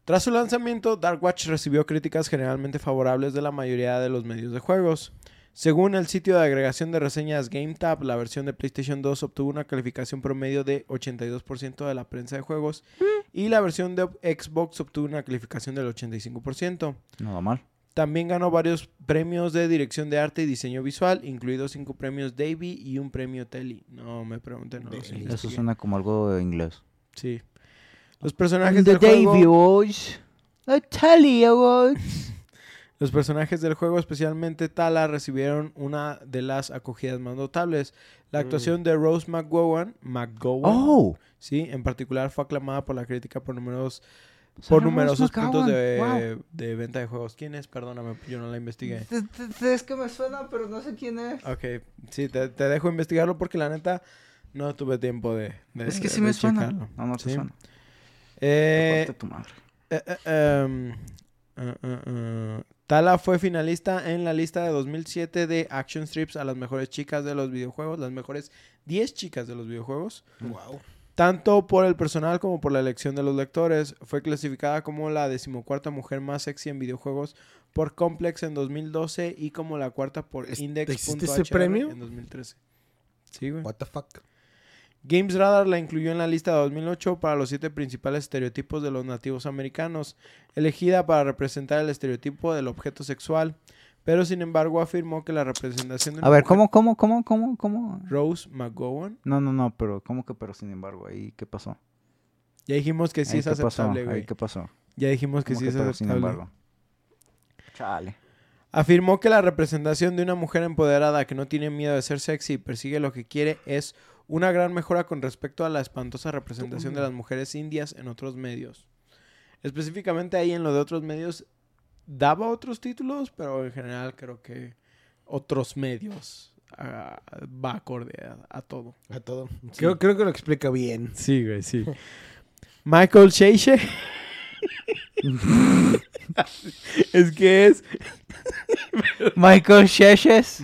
Tras su lanzamiento, Dark Watch recibió críticas generalmente favorables de la mayoría de los medios de juegos. Según el sitio de agregación de reseñas GameTap, la versión de PlayStation 2 obtuvo una calificación promedio de 82% de la prensa de juegos y la versión de Xbox obtuvo una calificación del 85%. Nada mal. También ganó varios premios de dirección de arte y diseño visual, incluidos cinco premios Davy y un premio Telly. No me pregunten, no. Eso suena como algo de inglés. Sí. Los personajes del juego... Los personajes del juego, especialmente Tala, recibieron una de las acogidas más notables. La actuación de Rose McGowan, McGowan Oh. sí, en particular fue aclamada por la crítica por numerosos, Sarah por numerosos puntos de, Wow. de venta de juegos. ¿Quién es? Perdóname, yo no la investigué. Es que me suena, pero no sé quién es. Ok, sí, te, te dejo investigarlo porque la neta no tuve tiempo de, de- Es que sí de me suena. checarlo. No, no te Sí. suena. Eh, Aparte tu madre. Eh, eh, em. Tala fue finalista en la lista de 2007 de Action Strips a las mejores chicas de los videojuegos, las mejores 10 chicas de los videojuegos. Wow. Tanto por el personal como por la elección de los lectores. Fue clasificada como la decimocuarta mujer más sexy en videojuegos por Complex en 2012 y como la cuarta por ¿Es- Index.hr en 2013. Sí, güey. What the fuck. Games Radar la incluyó en la lista de 2008 para los siete principales estereotipos de los nativos americanos, elegida para representar el estereotipo del objeto sexual, pero sin embargo afirmó que la representación de una A ver, mujer- ¿cómo, cómo, cómo, cómo, cómo? Rose McGowan, No, no, no, pero ¿cómo que pero sin embargo? ¿Ahí qué pasó? ya dijimos que sí ¿Ahí es aceptable, ¿Ahí güey. qué pasó? Ya dijimos que ¿Cómo sí es pero sin aceptable. embargo? Chale. Afirmó que la representación de una mujer empoderada que no tiene miedo de ser sexy y persigue lo que quiere es una gran mejora con respecto a la espantosa representación de las mujeres indias en otros medios. Específicamente ahí en lo de otros medios daba otros títulos, pero en general creo que otros medios ah, va acorde a, a todo. A todo. Creo, creo que lo explica bien. Sí, güey, sí. Michael Sheiche. es que es Michael Sheshes.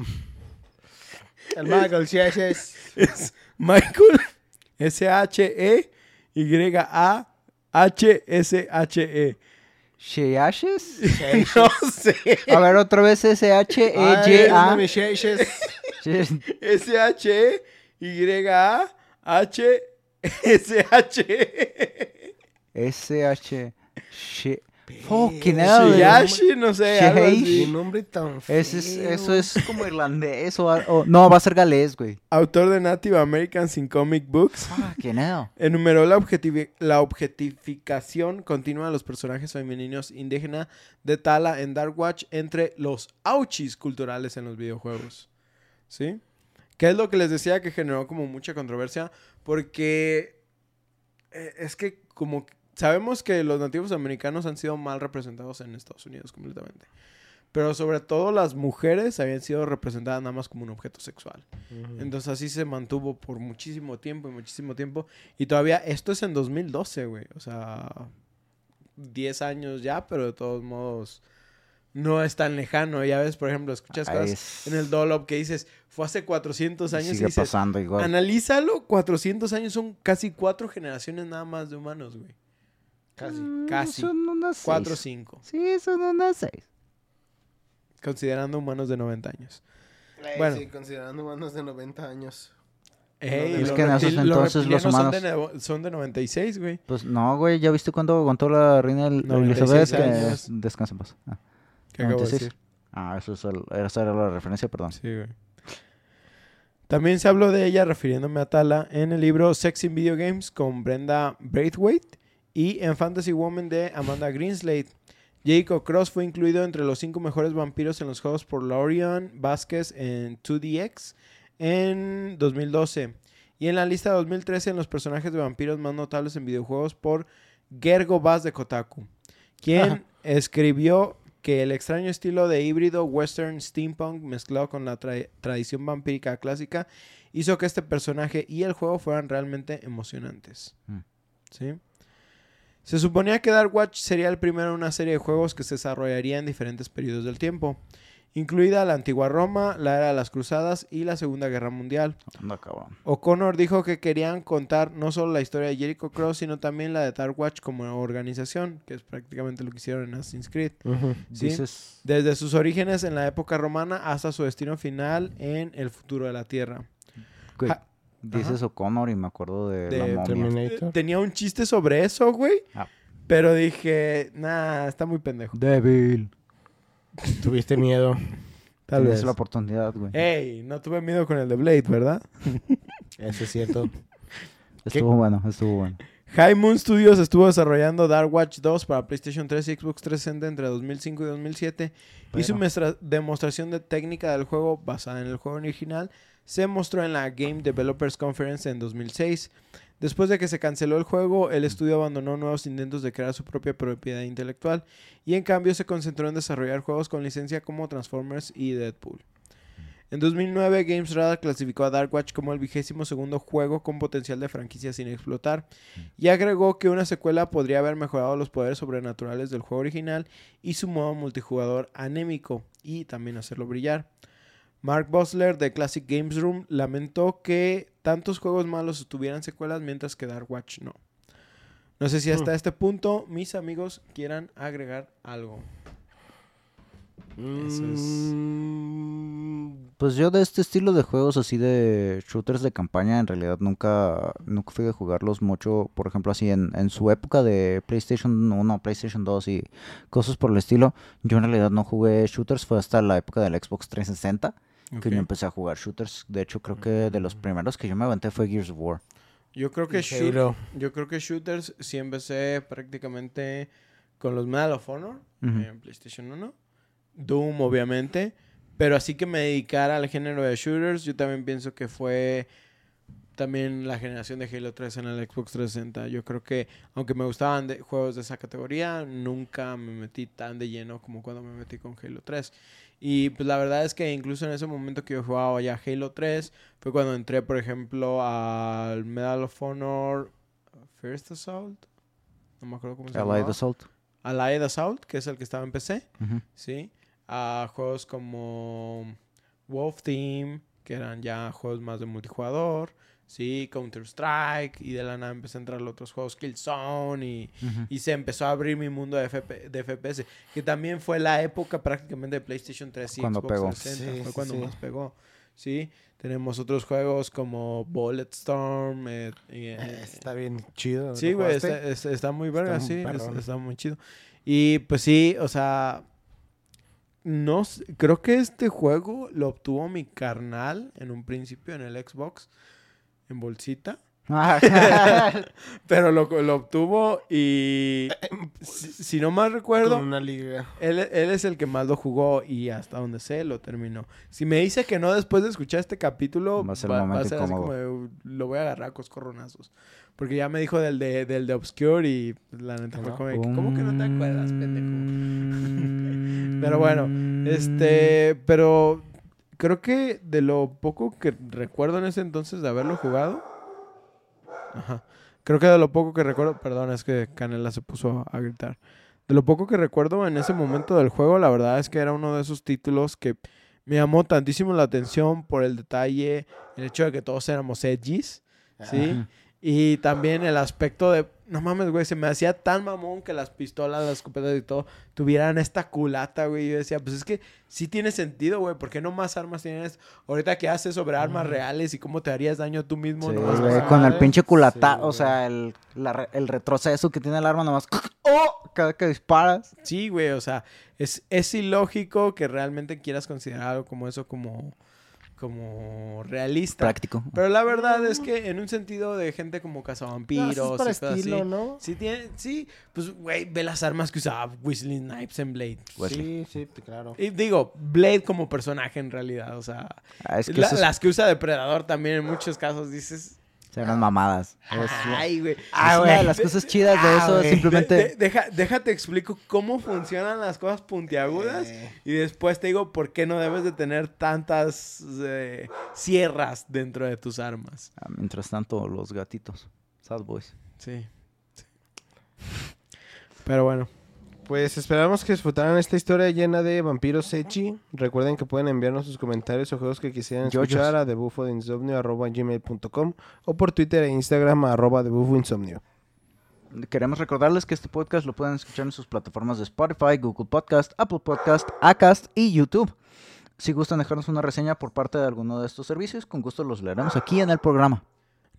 El Michael Cheshes. Es Michael S-H-E-Y-A-H-S-H-E. ¿Sheashes? No sé. A ver, otra vez S-H-E-Y-A. mi Cheshes. S-H-Y-A-H-S-H-E. S-H. Fucking hell, güey. Shiyashi, no sé. algo Sheish. así. Un nombre tan feo. Ese es- eso es como irlandés o, o- No, va a ser galés, güey. Autor de Native Americans in Comic Books. Fucking hell. Enumeró la, objetivi- la objetificación continua de los personajes femeninos indígenas de Tala en Dark Watch entre los auchis culturales en los videojuegos. ¿Sí? ¿Qué es lo que les decía que generó como mucha controversia? Porque eh, es que como sabemos que los nativos americanos han sido mal representados en Estados Unidos completamente. Pero sobre todo las mujeres habían sido representadas nada más como un objeto sexual. Entonces así se mantuvo por muchísimo tiempo y muchísimo tiempo. Y todavía, esto es en 2012, güey. O sea, 10 años ya, pero de todos modos no es tan lejano. Ya ves, por ejemplo, escuchas Ah, cosas es- en el Dolop que dices, fue hace 400 años y Sigue dices, pasando igual. analízalo, 400 años son casi cuatro generaciones nada más de humanos, güey. Casi. Mm, casi. Son unas seis. 4 o 5, Sí, son unas seis. considerando humanos de 90 años. Eh, Bueno. Sí, considerando humanos de 90 años. Ey, Es los que en esos reptil- entonces los reptilianos son de humanos- son de 96, güey. Pues no, güey, ¿ya viste cuándo aguantó la reina El- 96 Elizabeth? Que años. descansa en paz. Ah, ¿Qué acabo de 96. decir? Ah, eso es el- esa era la referencia, perdón. Sí, güey. También se habló de ella, refiriéndome a Tala, en el libro Sex in Video Games con Brenda Braithwaite y en Fantasy Woman de Amanda Greenslade. Jacob Cross fue incluido entre los cinco mejores vampiros en los juegos por Lorian Vázquez en 2DX en 2012. Y en la lista de 2013 en los personajes de vampiros más notables en videojuegos por Gergo Vaz de Kotaku, quien escribió que el extraño estilo de híbrido western steampunk mezclado con la tra- tradición vampírica clásica hizo que este personaje y el juego fueran realmente emocionantes. Mm. ¿Sí? Se suponía que Dark Watch sería el primero en una serie de juegos que se desarrollaría en diferentes periodos del tiempo, incluida la antigua Roma, la era de las cruzadas y la Segunda Guerra Mundial. O'Connor dijo que querían contar no solo la historia de Jericho Cross, sino también la de Dark Watch como organización, que es prácticamente lo que hicieron en Assassin's Creed. Sí. Dices... Desde sus orígenes en la época romana hasta su destino final en el futuro de la Tierra. Dices O'Connor y me acuerdo de, De la momia. Terminator. Tenía un chiste sobre eso, güey. Ah. Pero dije, nah, está muy pendejo. Débil. Tuviste miedo. Tal Tienes vez. la oportunidad, güey. Ey, no tuve miedo con el de Blade, ¿verdad? Eso es cierto. estuvo bueno, estuvo bueno. High Moon Studios estuvo desarrollando Dark Watch 2 para PlayStation 3 y Xbox 360 entre 2005 y 2007 y su demostración de técnica del juego basada en el juego original se mostró en la Game Developers Conference en 2006. Después de que se canceló el juego, el estudio abandonó nuevos intentos de crear su propia propiedad intelectual y en cambio se concentró en desarrollar juegos con licencia como Transformers y Deadpool. En 2009, Games Radar clasificó a Dark Watch como el vigésimo segundo juego con potencial de franquicia sin explotar y agregó que una secuela podría haber mejorado los poderes sobrenaturales del juego original y su modo multijugador anémico y también hacerlo brillar. Mark Bosler de Classic Games Room lamentó que tantos juegos malos tuvieran secuelas mientras que Dark Watch no. No sé si hasta Hmm. este punto mis amigos quieran agregar algo. Eso es- Mm, Pues yo de este estilo de juegos así de shooters de campaña en realidad nunca, nunca fui a jugarlos mucho, por ejemplo así en, en su época de PlayStation 1, PlayStation 2 y cosas por el estilo, yo en realidad no jugué shooters, fue hasta la época del Xbox 360 que yo empecé a jugar shooters, de hecho creo que de los primeros que yo me aventé fue Gears of War. Yo creo que shoot- yo creo que shooters sí empecé prácticamente con los Medal of Honor en PlayStation 1. Doom, obviamente. Pero así que me dedicara al género de shooters, yo también pienso que fue también la generación de Halo 3 en el Xbox 360. Yo creo que, aunque me gustaban de- juegos de esa categoría, nunca me metí tan de lleno como cuando me metí con Halo 3. Y pues la verdad es que incluso en ese momento que yo jugaba ya Halo 3, fue cuando entré, por ejemplo, al Medal of Honor First Assault. No me acuerdo cómo se Allied llama. Assault. Allied Assault, que es el que estaba en PC. ¿sí? A juegos como Wolf Team, que eran ya juegos más de multijugador, sí, Counter-Strike, y de la nada empecé a entrar a otros juegos, Killzone, y, y se empezó a abrir mi mundo de, FP de FPS, que también fue la época prácticamente de PlayStation 3 y Cuando Xbox pegó. 360, Sí, fue cuando sí. más pegó, sí. Tenemos otros juegos como Bulletstorm, eh, y, eh, Eh, Está bien chido. Sí, ¿lo güey, está, es- está muy verga, Está sí, está muy chido. Y pues sí, o sea, no creo que este juego lo obtuvo mi carnal en un principio en el Xbox, en bolsita, pero lo, lo obtuvo y si, si no mal recuerdo, Con una liga. él, él es el que más lo jugó y hasta donde sé lo terminó. Si me dice que no después de escuchar este capítulo, Va a ser así como de, lo voy a agarrar a coscorronazos. Porque ya me dijo del de, del de Obscure y pues, la neta fue como, de ¿cómo que no te acuerdas, pendejo? pendejo? Pero bueno, Este, pero creo que de lo poco que recuerdo en ese entonces de haberlo jugado. Ajá. Creo que de lo poco que recuerdo, perdón, es que Canela se puso a gritar. De lo poco que recuerdo en ese momento del juego, la verdad es que era uno de esos títulos que me llamó tantísimo la atención por el detalle, el hecho de que todos éramos edgys, ¿sí? Ajá. Y también el aspecto de, no mames, güey, se me hacía tan mamón que las pistolas, las escopetas y todo tuvieran esta culata, güey. Yo decía, pues es que sí tiene sentido, güey, ¿por qué no más armas tienes? Ahorita que haces sobre armas reales y cómo te harías daño tú mismo, Sí, nomás güey, con- el pinche culata, Sí, o sea, el, la el retroceso que tiene el arma nomás. ¡Oh! Cada que disparas. Sí, güey, o sea, es, es ilógico que realmente quieras considerar algo como eso como, como realista. Práctico. Pero la verdad es que en un sentido de gente como cazavampiros No, eso es y cosas estilo, así, ¿no? Sí, tiene, sí, pues, güey, ve las armas que usaba Weasley Snipes en Blade. Wesley. Sí, sí, claro. Y digo, Blade como personaje en realidad, o sea, Ah, es que la- esas las que usa Depredador también en muchos casos dices, eran mamadas. Es- ay, güey. Ah, Es güey, una de las cosas chidas de Ah, eso güey. simplemente... De- de- deja, déjate explico cómo funcionan las cosas puntiagudas Eh, y después te digo por qué no debes de tener tantas eh, sierras dentro de tus armas. Ah, Mientras tanto, los gatitos. Sad boys. Sí. sí. Pero bueno, Pues esperamos que disfrutaran esta historia llena de vampiros Echi. Recuerden que pueden enviarnos sus comentarios o juegos que quisieran escuchar a debufodeinsomnio.gmail.com o por Twitter e Instagram a arroba debufoinsomnio. Queremos recordarles que este podcast lo pueden escuchar en sus plataformas de Spotify, Google Podcast, Apple Podcast, Acast y YouTube. Si gustan dejarnos una reseña por parte de alguno de estos servicios, con gusto los leeremos aquí en el programa.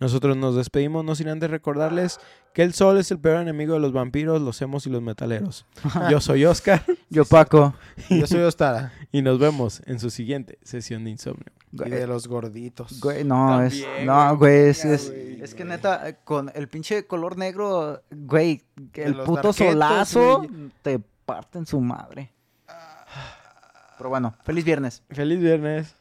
Nosotros nos despedimos no sin antes recordarles que el sol es el peor enemigo de los vampiros, los emos y los metaleros. Yo soy Oscar Yo, Paco. Yo soy Ostara. y nos vemos en su siguiente sesión de insomnio. y Güey, de los gorditos. güey, no, es, no, güey, güey, es, verga, es, güey. es que neta, eh, con el pinche color negro, güey, el puto solazo güey. te parten su madre. Pero bueno, feliz viernes. Feliz viernes.